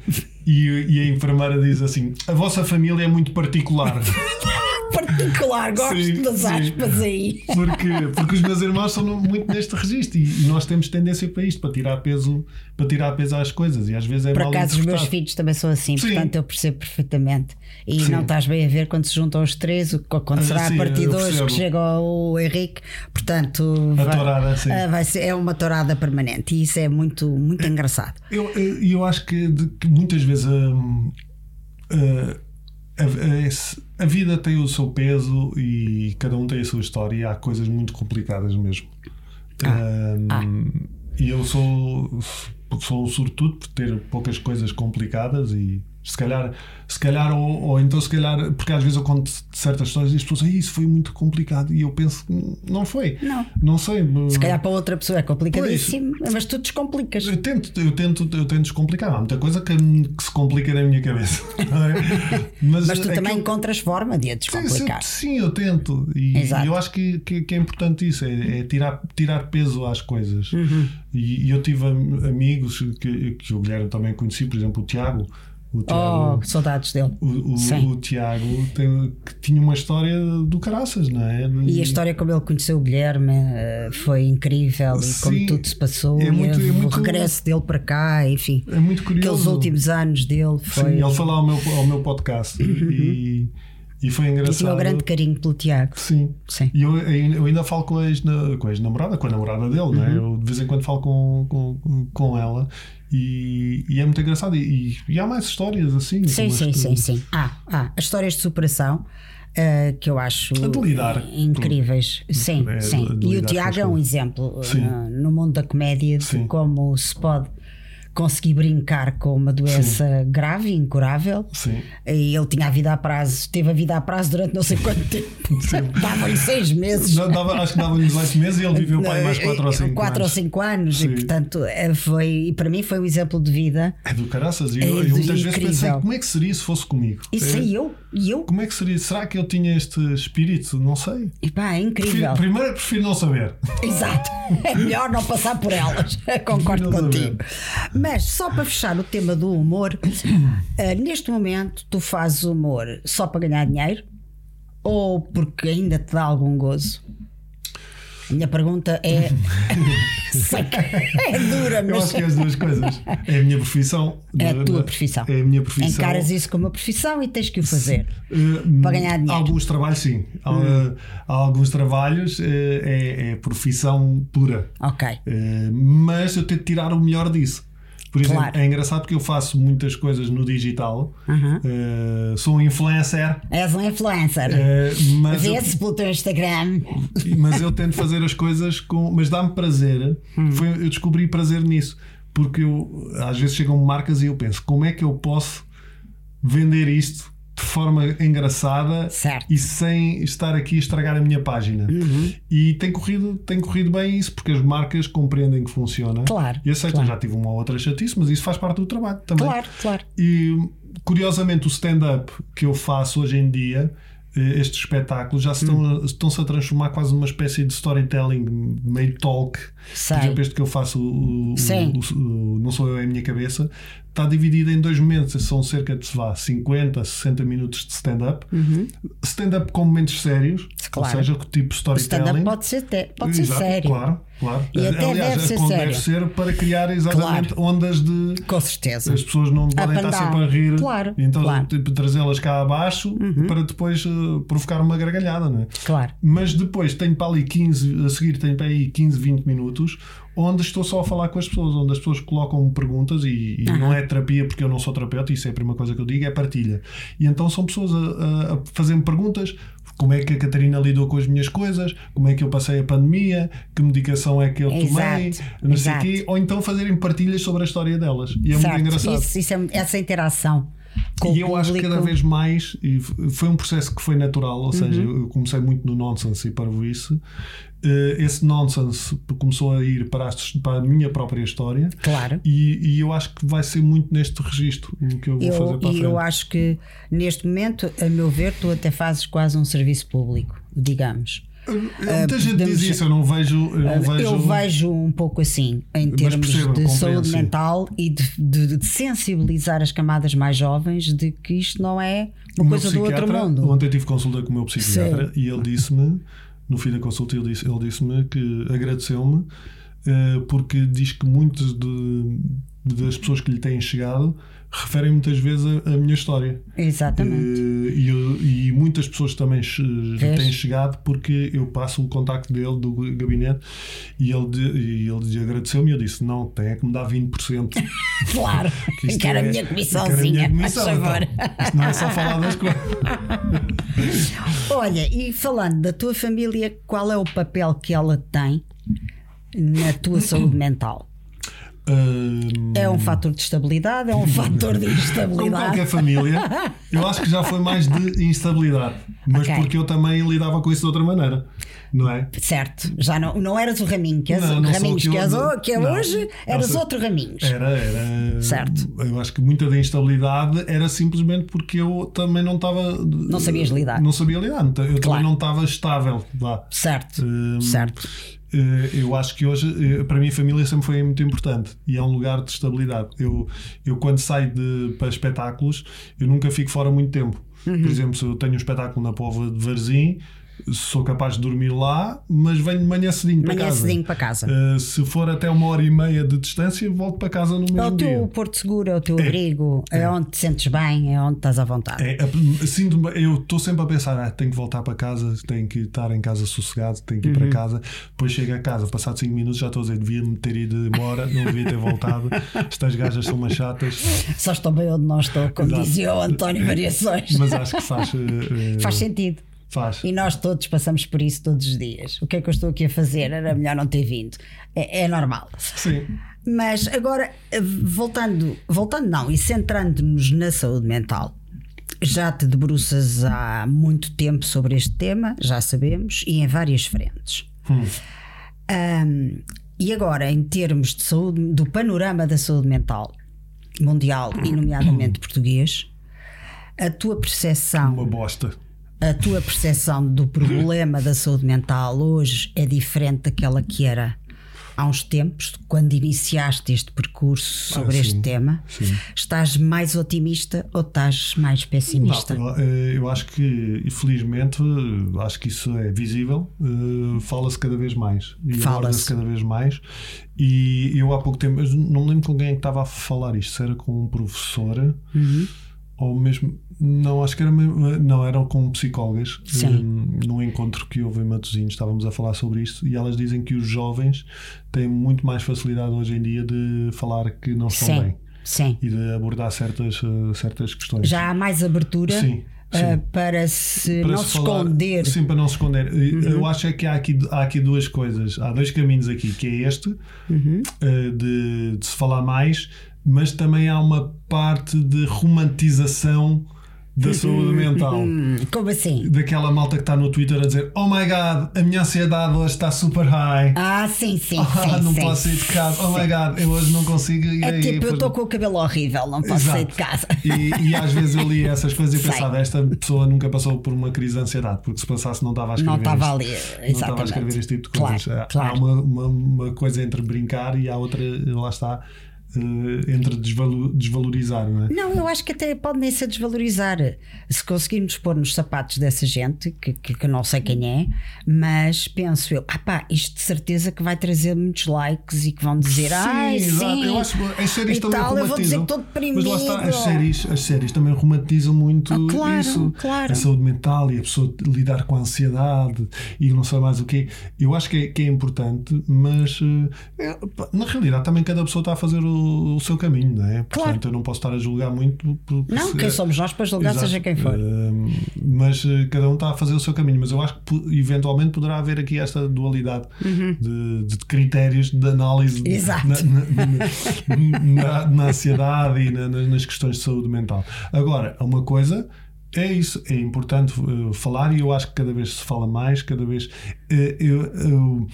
E, e a enfermeira diz assim: A vossa família é muito particular. *laughs* Particular, gosto Sim, das sim. aspas aí. Porque, porque os meus irmãos são muito neste registro e, nós temos tendência para isto, para tirar peso, para tirar peso às coisas. E às vezes é Por acaso, os meus filhos também são assim, Sim. portanto eu percebo perfeitamente. E Sim. não estás bem a ver quando se juntam os três, o que acontecerá Ah, sim, a partir de hoje que chega o Henrique. Portanto, vai, sim. ah, vai ser, é uma tourada permanente e isso é muito, muito engraçado. Eu, eu, eu acho que, de- que muitas vezes hum, uh, a- esse- a vida tem o seu peso e cada um tem a sua história e há coisas muito complicadas mesmo. Hum, E eu sou, sou um sobretudo por ter poucas coisas complicadas e se calhar, se calhar ou, ou então se calhar, porque às vezes eu conto certas histórias e as pessoas, "Ai, isso foi muito complicado e eu penso, "Hum, não foi. Não. Não sei. Se calhar para outra pessoa é complicadíssimo, mas tu descomplicas. Eu tento, eu tento, eu tento descomplicar. Há muita coisa que, que se complica na minha cabeça. *laughs* é? Mas tu aquilo- também encontras forma de a Sim, sim, descomplicar. sim, eu tento. E, Exato. eu acho que, que, que é importante isso: é, é tirar, tirar peso às coisas. Uhum. E, e eu tive am- amigos que, que o Guilherme também conheci, por exemplo, o Tiago. O Tiago, Oh, saudades dele. o, o, sim. o Tiago tem, que tinha uma história do caraças, não é? E a história como ele conheceu o Guilherme eh, foi incrível e como Sim, tudo se passou, é e muito- é o muito- regresso dele para cá, enfim. É muito curioso. Aqueles últimos anos dele foi. Sim, ele foi lá ao meu, ao meu podcast e, e foi e engraçado. tinha um grande carinho pelo Tiago. Sim. Sim. E eu, ainda- eu ainda falo com a ex- com ex-namorada, com a namorada dele, né? Uhum. Eu de vez em quando falo com, com, com ela e, e é muito engraçado. E, e há mais histórias assim. Sim, sim, sim, sim. Ah, ah, as histórias de superação uh, que eu acho lidar. incríveis. Sim, É, sim. E o Tiago é um exemplo no, no mundo da comédia de Sim. como se pode conseguir brincar com uma doença grave e incurável. Sim. E ele tinha a vida a prazo, teve a vida a prazo durante não sei quanto tempo. *laughs* Dava-lhe seis meses. Não, dava- acho que dava-lhe 18 meses e ele viveu para aí mais 4 ou 5 4 ou anos. 5 anos. E Sim. portanto, é, foi, e para mim foi um exemplo de vida. É do caraças. E É eu, muitas vezes incrível. pensei como é que seria se fosse comigo. Isso É, e eu, e eu. Como é que seria? Será que eu tinha este espírito? Não sei. E pá, é Prefiro- incrível. primeiro prefiro não saber. Exato. É melhor não passar por elas. *laughs* Concordo contigo. Mas só para fechar o tema do humor, eh, neste momento tu fazes humor só para ganhar dinheiro ou porque ainda te dá algum gozo? A minha pergunta é. *laughs* É dura, Eu mas. acho que é as duas coisas. É a minha profissão. É a tua profissão. É a minha profissão. Encaras isso como uma profissão e tens que o fazer. Uh, Para ganhar dinheiro. Hum. Alguns trabalhos, sim. Há, uh, há alguns trabalhos uh, é, é profissão pura. Ok. Uh, mas eu tento tirar o melhor disso. Por exemplo, Claro. é engraçado porque eu faço muitas coisas no digital. Uhum. Uh, sou um influencer. És um influencer. uh, mas, eu, Vê-se pelo teu Instagram. mas eu tento fazer as coisas com. Mas dá-me prazer. Hum. Foi, eu descobri prazer nisso. Porque eu, às vezes chegam marcas e eu penso: como é que eu posso vender isto de forma engraçada Certo. e sem estar aqui a estragar a minha página? Uhum. E tem corrido, tem corrido bem isso, porque as marcas compreendem que funciona Claro, e aceitam. claro. Já tive uma ou outra chatice, mas isso faz parte do trabalho também. Claro, claro. E curiosamente, o stand-up que eu faço hoje em dia, estes espetáculos, já se estão, Hum. estão-se a transformar quase numa espécie de storytelling, meio talk. Sei. Por exemplo, este que eu faço, o, o- o- Não Sou Eu, é a Minha Cabeça, está dividido em dois momentos. São cerca de vá, 50, 60 minutos de stand-up. Stand-up com momentos sérios, Uhum. Claro. ou seja, tipo O stand-up storytelling. pode ser, te- pode ser Exato, sério. Claro, claro. E até Aliás, deve ser como sério. deve ser para criar exatamente ondas de. Com certeza. As pessoas não podem estar sempre a rir. Claro, Então, claro. Uhum. tipo, trazê-las cá abaixo para depois eh, provocar uma gargalhada, não é? Claro. Mas depois tenho para ali 15, a seguir tenho para aí 15, 20 minutos onde estou só a falar com as pessoas, onde as pessoas colocam perguntas e, e não é terapia porque eu não sou terapeuta, isso é a primeira coisa que eu digo, é partilha. E então são pessoas a, a, a fazer-me perguntas. Como é que a Catarina lidou com as minhas coisas? Como é que eu passei a pandemia? Que medicação é que eu tomei? Exato, Não sei exato. quê. Ou então fazerem partilhas sobre a história delas. E é certo. muito engraçado. Isso, isso é, essa interação com E eu acho que público. cada vez mais, e foi um processo que foi natural, ou seja, Uhum. eu comecei muito no nonsense e para isso. Esse nonsense começou a ir para a, para a minha própria história Claro. e, e eu acho que vai ser muito neste registro o que eu vou fazer Eu, para a e frente. eu acho que neste momento, a meu ver, tu até fazes quase um serviço público, digamos. Muita gente podemos- diz isso, eu não vejo. Eu, não vejo, Eu vejo um pouco assim, em termos percebo, de saúde sim. mental e de, de- de sensibilizar as camadas mais jovens de que isto não é O uma meu coisa do outro mundo. Ontem tive consulta com o meu psiquiatra e ele disse-me, no fim da consulta, ele disse- disse-me que agradeceu-me eh, porque diz que muitas das pessoas que lhe têm chegado referem muitas vezes a, a minha história. Exatamente. Eh, e, eu- e muitas pessoas também Vês? têm chegado porque eu passo o contacto dele do gabinete e ele, de- e ele agradeceu-me e eu disse: Não, tem é que me dar 20%. *laughs* Claro, Que quero a é- minha quero a comissãozinha, minha comissão, favor. então. Isto não é só falar das coisas. *laughs* Olha, e falando da tua família, qual é o papel que ela tem na tua saúde mental? Hum, É um fator de estabilidade? É um *laughs* fator de Como instabilidade? qualquer família, eu acho que já foi mais de instabilidade, mas Ok. porque eu também lidava com isso de outra maneira, não é? Certo, já não, não eras o Raminho que és, Não, não Raminhos que, és, o- que é não, hoje, não eras sei. outro Raminhos. Era, era. Certo. Eu acho que muita da instabilidade era simplesmente porque eu também não estava. Não sabias lidar. Não sabia lidar, então eu Claro. também não estava estável lá. Certo, Hum, certo. Eh, Eu acho que hoje, eh, para mim, a família sempre foi muito importante e é um lugar de estabilidade. Eu, eu quando saio de, para espetáculos, eu nunca fico fora muito tempo. Uhum. Por exemplo, se eu tenho um espetáculo na Pova de Varzim, sou capaz de dormir lá, mas venho de manhã cedinho para Manhã casa. cedinho para casa. Eh, se for até uma hora e meia de distância, volto para casa no mesmo É o teu dia. porto seguro, é o teu abrigo, é. onde te sentes bem, é onde estás à vontade. É, eu estou sempre a pensar, ah, tenho que voltar para casa, tenho que estar em casa sossegado, tenho que ir Uhum. para casa. Depois chego a casa, passado 5 minutos, já estou a dizer, devia-me ter ido embora, não devia ter voltado. Estas gajas são umas chatas, Só estou bem onde não estou, como Exato. dizia o António Variações. mas acho que faz, eh, *laughs* Faz sentido. Faz. E nós todos passamos por isso todos os dias. O que é que eu estou aqui a fazer? Era melhor não ter vindo. É, é normal. Sim. Mas agora, voltando, voltando não, e centrando-nos na saúde mental, já te debruças há muito tempo sobre este tema, já sabemos, e em várias frentes. Hum. Um, e agora, em termos de saúde, do panorama da saúde mental mundial e, nomeadamente, *coughs* português, a tua percepção. Uma bosta. A tua percepção do problema da saúde mental hoje é diferente daquela que era há uns tempos, quando iniciaste este percurso sobre ah, este tema, sim. estás mais otimista ou estás mais pessimista? Não, eu acho que, infelizmente, acho que isso é visível, uh, fala-se cada vez mais fala-se cada vez mais. E eu há pouco tempo, não me lembro com quem é estava a falar isto, se era com um professor. Uhum ou mesmo não acho que era não eram com psicólogas Sim. num encontro que houve em Matosinhos estávamos a falar sobre isto e elas dizem que os jovens têm muito mais facilidade hoje em dia de falar que não estão Sim. bem Sim. e de abordar certas eh, certas questões já há mais abertura Sim. Uh, para se para não se, falar, esconder. Sim, para não se esconder. Uhum. Eu acho é que há aqui, há aqui duas coisas. Há dois caminhos aqui, que é este, uhum. uh, de, de, se falar mais, mas também há uma parte de romantização da saúde mental. Como assim? Daquela malta que está no Twitter a dizer: Oh my god, a minha ansiedade hoje está super high. Ah, sim, sim. Ah, sim não sim, posso sair de casa. Oh my god, eu hoje não consigo. E É aí, tipo, eu estou com o cabelo horrível, não posso Exato. sair de casa. E, e às vezes eu li essas coisas e *laughs* pensava: esta pessoa nunca passou por uma crise de ansiedade, porque se passasse não estava a escrever. Não estava ali, Não estava a exatamente. escrever este tipo de Claro, coisas. Há- claro. Há uma, uma, uma coisa entre brincar e há outra, lá está, eh, entre desvalo- desvalorizar, não é? Não, eu acho que até pode nem ser desvalorizar. Se conseguirmos pôr nos sapatos dessa gente, que, que, que eu não sei quem é, mas penso eu, ah pá, isto de certeza que vai trazer muitos likes e que vão dizer, ai, exato. sim. Eu acho que as séries também tal, eu vou dizer romantizam. que estou Mas lá está, as séries, as séries também romantizam muito Ah, claro, isso. claro. A saúde mental e a pessoa lidar com a ansiedade e não sei mais o quê. Eu acho que é, que é importante, mas eh, é, na realidade também cada pessoa está a fazer o, o seu caminho, não é? Portanto, eu não posso estar a julgar muito. porque Não, se- quem somos nós para julgar, Exato. seja quem for. Eh, mas eh, cada um está a fazer o seu caminho. Mas eu acho que eventualmente poderá haver aqui esta dualidade de, de critérios de análise Uhum. Na, na- na- na ansiedade e na- nas, questões de saúde mental. Agora, uma coisa. É isso, é importante eh, falar e eu acho que cada vez se fala mais, cada vez eh, eu, eu,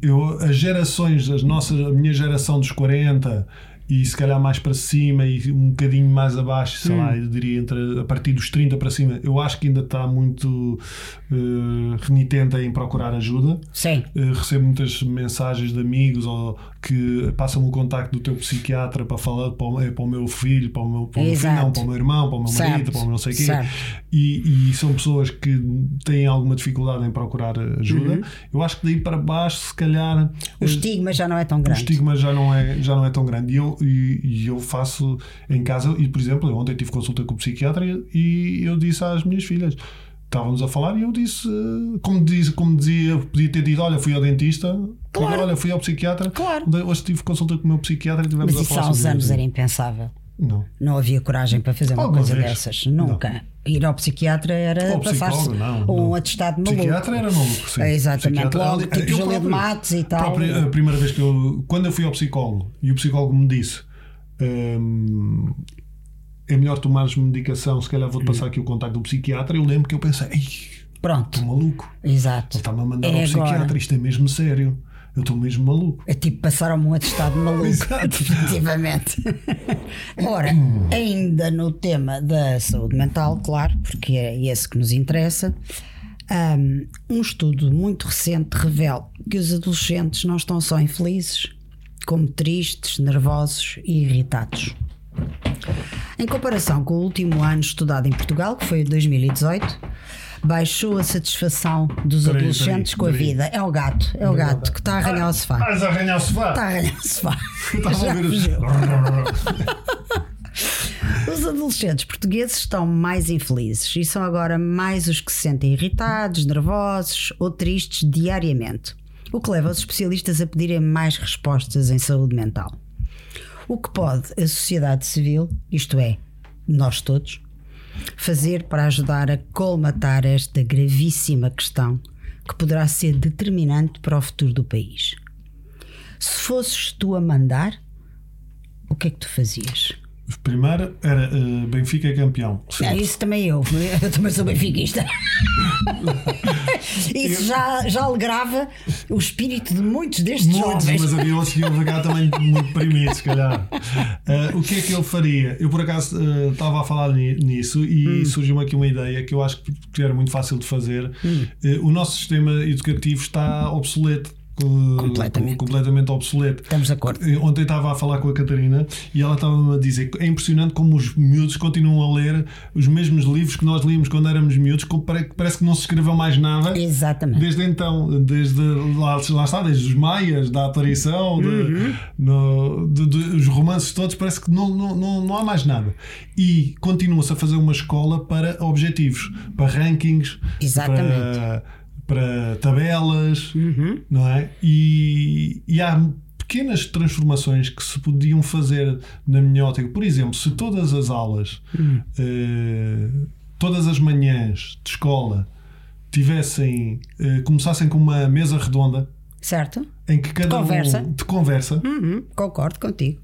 eu- as gerações, as nossas, a minha geração dos 40 e se calhar mais para cima e um bocadinho mais abaixo, sei lá, eu diria entre, a partir dos 30 para cima, eu acho que ainda está muito eh, renitente em procurar ajuda. Sim. Uh, recebo muitas mensagens de amigos ou que passam o contacto do teu psiquiatra para falar para o, é para o meu filho, para o meu, para o meu filho, não, para o meu irmão, para o meu Certo. marido, para o meu não sei o quê. E, e são pessoas que têm alguma dificuldade em procurar ajuda. Eu acho que daí para baixo, se calhar, Uhum. O estigma já não é tão o grande. estigma já não é, já não é tão grande. E eu, e, e eu faço em casa, e por exemplo, eu ontem tive consulta com o psiquiatra e eu disse às minhas filhas. Estávamos a falar e eu disse, eh, como, diz, como dizia, podia ter dito: Olha, fui ao dentista, Claro. olha, fui ao psiquiatra. Claro. Hoje tive consulta com o meu psiquiatra e tivemos Mas a isso há uns anos isso. era impensável. Não. Não havia coragem para fazer uma Alguma coisa vez. dessas. Nunca. Ir ao psiquiatra era passar-se psicólogo, não, um não. atestado maluco. Psiquiatra era maluco, sim. É, exatamente. Psiquiatra- Logo, eu tipo de próprio- Matos e tal. a primeira vez que eu. Quando eu fui ao psicólogo e o psicólogo me disse. hum, é melhor tomares medicação, se calhar Hum. vou-te passar aqui o contacto do psiquiatra. Eu lembro que eu pensei, ei, Pronto. estou maluco. Exato. Ele está-me a mandar É ao psiquiatra, agora. isto é mesmo sério. Eu estou mesmo maluco. É tipo, passaram-me um atestado maluco. *laughs* *laughs* Exato. Definitivamente. Ora, ainda no tema da saúde mental, claro, porque é esse que nos interessa, hum, um estudo muito recente revela que os adolescentes não estão só infelizes, como tristes, nervosos e irritados. Em comparação com o último ano estudado em Portugal, que foi o 2018, baixou a satisfação dos Peraí, adolescentes peraí, com a peraí. vida. É o gato, é o gato que está a arranhar o sofá. Estás a arranhar o sofá? Está a arranhar o sofá. *laughs* Estava a ouvir *laughs* Os adolescentes portugueses estão mais infelizes e são agora mais os que se sentem irritados, nervosos ou tristes diariamente, o que leva os especialistas a pedirem mais respostas em saúde mental. O que pode a sociedade civil, isto é, nós todos, fazer para ajudar a colmatar esta gravíssima questão que poderá ser determinante para o futuro do país? Se fosses tu a mandar, o que é que tu fazias? Primeiro era uh, Benfica é campeão. É, isso também eu. Eu também sou benfiquista. *laughs* isso já, já alegrava o espírito de muitos destes muitos, jovens. Mas havia outros que iam ficar também muito deprimidos, se calhar. Uh, o que é que eu faria? Eu, por acaso, uh, estava a falar nisso e hum. surgiu-me aqui uma ideia que eu acho que era muito fácil de fazer. Hum. o nosso sistema educativo está obsoleto completamente. completamente obsoleto. Estamos de acordo. Ontem estava a falar com a Catarina e ela estava a dizer que é impressionante como os miúdos continuam a ler os mesmos livros que nós líamos quando éramos miúdos, parece que não se escreveu mais nada. Exatamente. Desde então, desde lá, lá está, desde os Maias, da aparição, uhum. no, de, de, os romances todos, parece que não, não, não, não há mais nada. E continua-se a fazer uma escola para objetivos, para rankings, Exatamente. para para tabelas, uhum. não é? E, e há pequenas transformações que se podiam fazer na minha ótica. Por exemplo, se todas as aulas, uhum. eh, todas as manhãs de escola tivessem, eh, começassem com uma mesa redonda. Certo. Em que cada conversa. um de conversa. Uhum. Concordo contigo.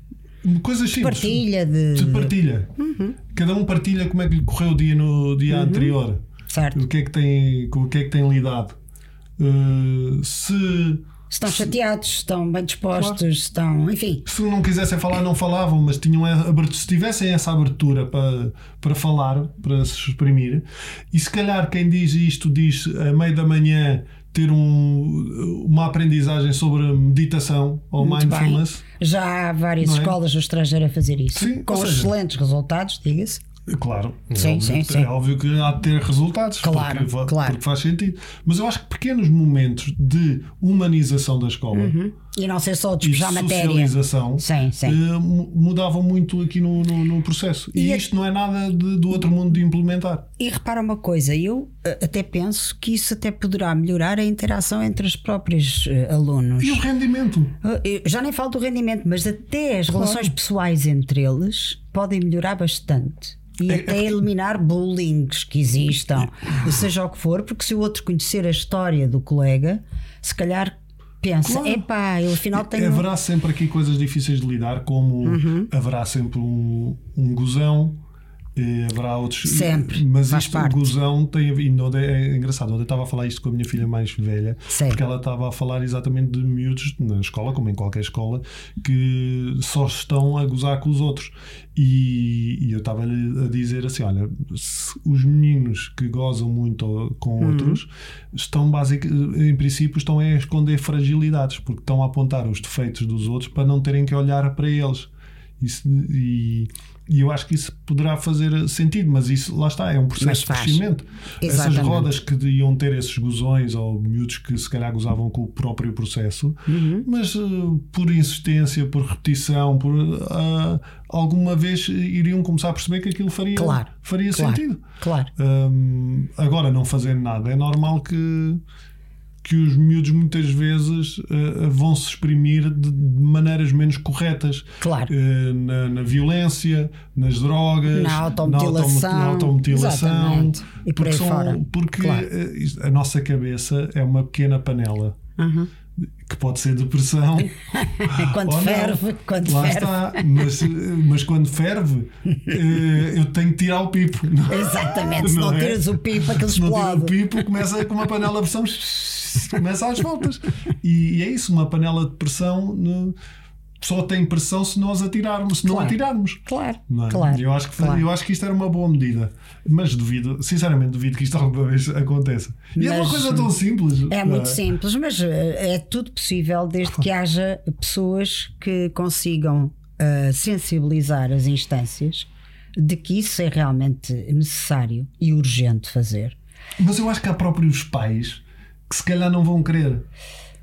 Coisas simples. De partilha de. de partilha. Uhum. Cada um partilha como é que lhe correu o dia no dia uhum. anterior. Certo. O que é que tem, com o que é que tem lidado? Uh, se Estão chateados, estão bem dispostos, claro. estão. Enfim. Se não quisessem falar, não falavam, mas tinham se tivessem essa abertura para, para falar, para se exprimir, e se calhar quem diz isto diz a meio da manhã ter um, uma aprendizagem sobre meditação ou Muito mindfulness. Bem. Já há várias é? escolas no estrangeiro a fazer isso, Sim, com excelentes resultados, diga-se. Claro, sim, é, óbvio, sim, sim. é óbvio que há de ter resultados, claro, porque, claro. porque faz sentido. Mas eu acho que pequenos momentos de humanização da escola uhum. E não ser só despejar matéria, socialização sim, sim. Uh, mudavam muito aqui no, no, no processo. E, e isto não é nada de, do outro mundo de implementar. E repara uma coisa, eu eh, até penso que isso até poderá melhorar a interação entre os próprios uh, alunos. E o rendimento? Uh, já nem falo do rendimento, mas até as claro. relações pessoais entre eles podem melhorar bastante e é, até é eliminar bullings que existam, seja o que for, porque se o outro conhecer a história do colega, se calhar pensa, claro. epá, eu afinal tenho. Haverá sempre aqui coisas difíceis de lidar, como uhum. haverá sempre um, um gozão haverá outros. Sempre. Mas faz isto, parte. o gozão tem. E é engraçado. Ontem estava a falar isto com a minha filha mais velha, Sim. porque ela estava a falar exatamente de miúdos na escola, como em qualquer escola, que só estão a gozar com os outros. E, e eu estava-lhe a dizer assim: olha, os meninos que gozam muito com uhum. outros estão, basicamente, em princípio, estão a esconder fragilidades, porque estão a apontar os defeitos dos outros para não terem que olhar para eles. Isso, e, e eu acho que isso poderá fazer sentido, mas isso lá está, é um processo de crescimento. Exatamente. Essas rodas que iam ter esses gozões ou miúdos que se calhar gozavam com o próprio processo, uhum. mas uh, por insistência, por repetição, por uh, alguma vez iriam começar a perceber que aquilo faria, claro, faria claro, sentido. Claro. Um, agora, não fazendo nada, é normal que que os miúdos muitas vezes uh, vão se exprimir de, de, maneiras menos corretas. Claro. Uh, na, na, violência, nas drogas, na automutilação. Na, automutilação e por aí são, fora. Porque claro. a nossa cabeça é uma pequena panela. Uhum que pode ser depressão. *laughs* quando ferve, quando Lá ferve. está, mas, mas quando ferve, eu tenho que tirar o pipo. Exatamente, *laughs* se não, não é? tiras o pipo, aquele se explode. não tira o pipo, começa com uma panela de pressão *laughs* começa às voltas. E, e, é isso, uma panela de pressão no, só tem pressão se nós atirarmos, se claro. não atirarmos. Claro, não é? claro. Eu acho, que, claro. eu acho que isto era uma boa medida. Mas duvido, sinceramente, duvido que isto alguma vez aconteça. E mas, é uma coisa tão simples. É muito simples, mas eh, é tudo possível desde que haja pessoas que consigam uh, sensibilizar as instâncias de que isso é realmente necessário e urgente fazer. Mas eu acho que há próprios pais que se calhar não vão querer.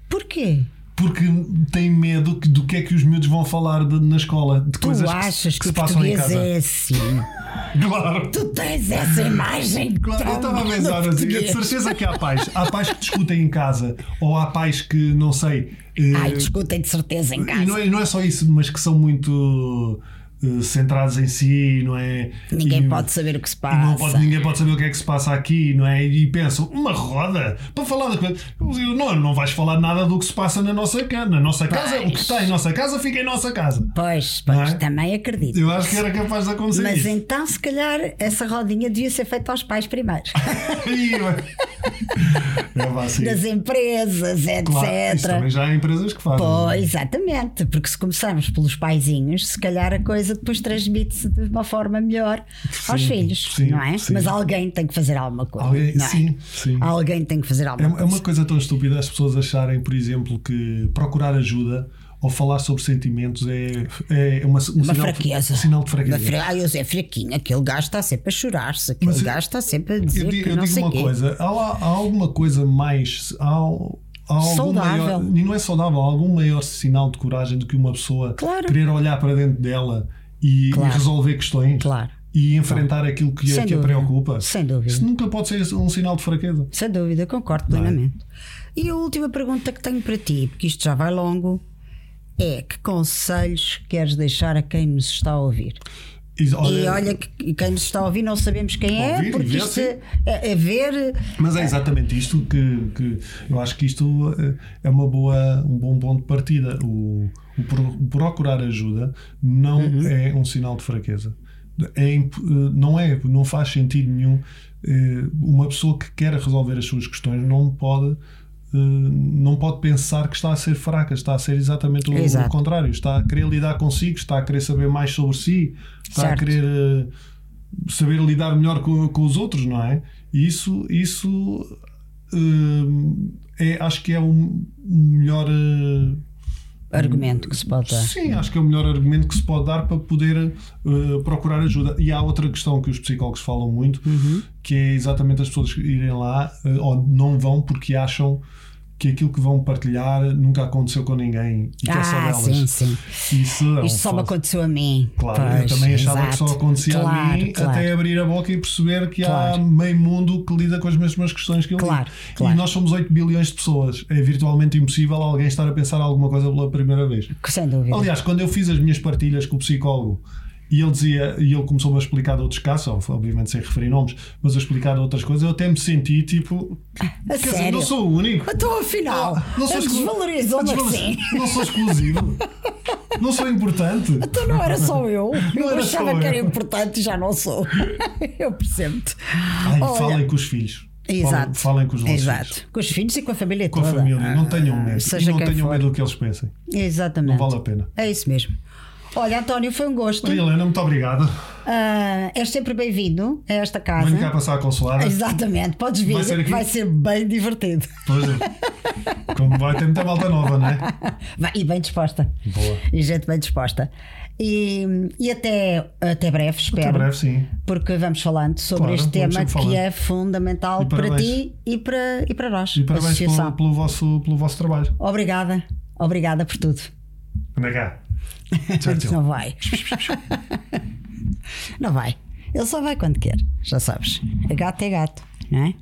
Porquê? Porque têm medo do que é que os miúdos vão falar de, na escola, de tu coisas achas que, que, se passam em casa. é assim? *laughs* claro. Tu tens essa imagem. Claro, eu estava a pensar assim, de certeza que há pais. Há pais que discutem em casa, ou há pais que não sei. Ai, discutem de certeza em casa. E não é, não é só isso, mas que são muito eh, centrados em si, não é? Ninguém E- pode saber o que se passa. pode- ninguém pode saber o que é que se passa aqui, não é? E pensam, uma roda para falar da coisa. Não, não vais falar nada do que se passa na nossa casa. Na nossa casa, o que Pois. está em nossa casa fica em nossa casa. Pois, pois, Não é? também acredito. Eu acho que era capaz de acontecer Mas isso. então, se calhar, essa rodinha devia ser feita aos pais primeiro. É. *laughs* Das empresas, etc. Claro, também já há empresas que fazem. Pois, exatamente, porque se começarmos pelos paizinhos, se calhar a coisa depois transmite-se de uma forma melhor aos Sim, filhos, sim, não é? sim. Mas alguém tem que fazer alguma coisa. Alguém- é? sim, sim. Alguém tem que fazer É, alguma é coisa. uma coisa tão estúpida as pessoas acharem, por exemplo, que procurar ajuda ou falar sobre sentimentos é, é uma, um Uma sinal, fraqueza. um sinal de fraqueza. Fra... Ah, eu é fraquinho, aquele gajo está sempre a chorar-se, aquele Mas gajo está sempre a dizer Eu, digo- eu não digo sei uma quê. coisa: há, há alguma coisa mais. Há, Saudável. Maior, e não é saudável, há algum maior sinal de coragem do que uma pessoa Claro. querer olhar para dentro dela e, e Claro. resolver questões Claro. e enfrentar aquilo que, a- Sem que a preocupa. Sem dúvida. Isso nunca pode ser um sinal de fraqueza. Sem dúvida, concordo é? plenamente. E a última pergunta que tenho para ti, porque isto já vai longo, é que conselhos queres deixar a quem nos está a ouvir? E e olha que quem nos está a ouvir não sabemos quem é, Ouvir e porque ver, isto é, é ver. Mas é exatamente isto que, que eu acho que isto eh, é uma boa, um bom ponto de partida. O, o pro- o procurar ajuda não Uhum. é um sinal de fraqueza. É, eh, não é, não faz sentido nenhum. eh, Uma pessoa que quer resolver as suas questões não pode. Eh, Não pode pensar que está a ser fraca, está a ser exatamente o, Exato. contrário. Está a querer lidar consigo, está a querer saber mais sobre si, está Certo. a querer eh, saber lidar melhor com, com os outros, não é? E isso, isso hum, é, acho que é o um melhor. eh, Argumento que se pode dar. Sim, acho que é o melhor argumento que se pode dar para poder eh, procurar ajuda. E há outra questão que os psicólogos falam muito, Uhum. que é exatamente as pessoas irem lá eh, ou não vão porque acham que aquilo que vão partilhar nunca aconteceu com ninguém e que é só Ah, delas. sim, sim. Isso, é um Isto só me aconteceu a mim. Claro, eu Pois, também achava que só exato. acontecia a Claro, mim claro. até abrir a boca e perceber que há Claro. meio mundo que lida com as mesmas questões que eu Claro, claro. E nós somos 8 bilhões de pessoas. É virtualmente impossível alguém estar a pensar alguma coisa pela primeira vez. Sem dúvida. Aliás, quando eu fiz as minhas partilhas com o psicólogo e ele dizia, e ele começou-me a explicar de outros casos, obviamente sem referir nomes, mas a explicar de outras coisas, eu até me senti tipo. quer dizer, não sou o único. Então, afinal, Ah, não sou exclu- desvalorizou-me desvaloriz- assim. Não sou exclusivo. não sou importante. Então não era só eu. *laughs* eu era achava que era eu. importante e já não sou. *laughs* eu percebo-te. Falem com os filhos. Exato. Falem, com os vossos Exato. filhos. Com os filhos e com a família Com a toda. família. Não tenham Ah, medo. Seja e não tenham for. medo do que eles pensem. Exatamente. Não vale a pena. É isso mesmo. Olha, António, foi um gosto. Maria Helena, muito obrigado. Ah, és sempre bem-vindo a esta casa. Venho cá passar a consolada. Exatamente, podes vir, Vai ser aqui? vai ser bem divertido. Pois é. Como vai ter muita malta nova, não é? *laughs* Vai- e bem disposta. Boa. E gente bem disposta. E, e até, até breve, espero. Até breve, sim. Porque vamos falando sobre Claro, este tema que falando. é fundamental para ti e para, e para nós, E parabéns pelo, pelo, vosso, pelo vosso trabalho. Obrigada, obrigada por tudo. Anda Não vai. *laughs* não vai. Ele só vai quando quer, já sabes. É gato é gato, não é?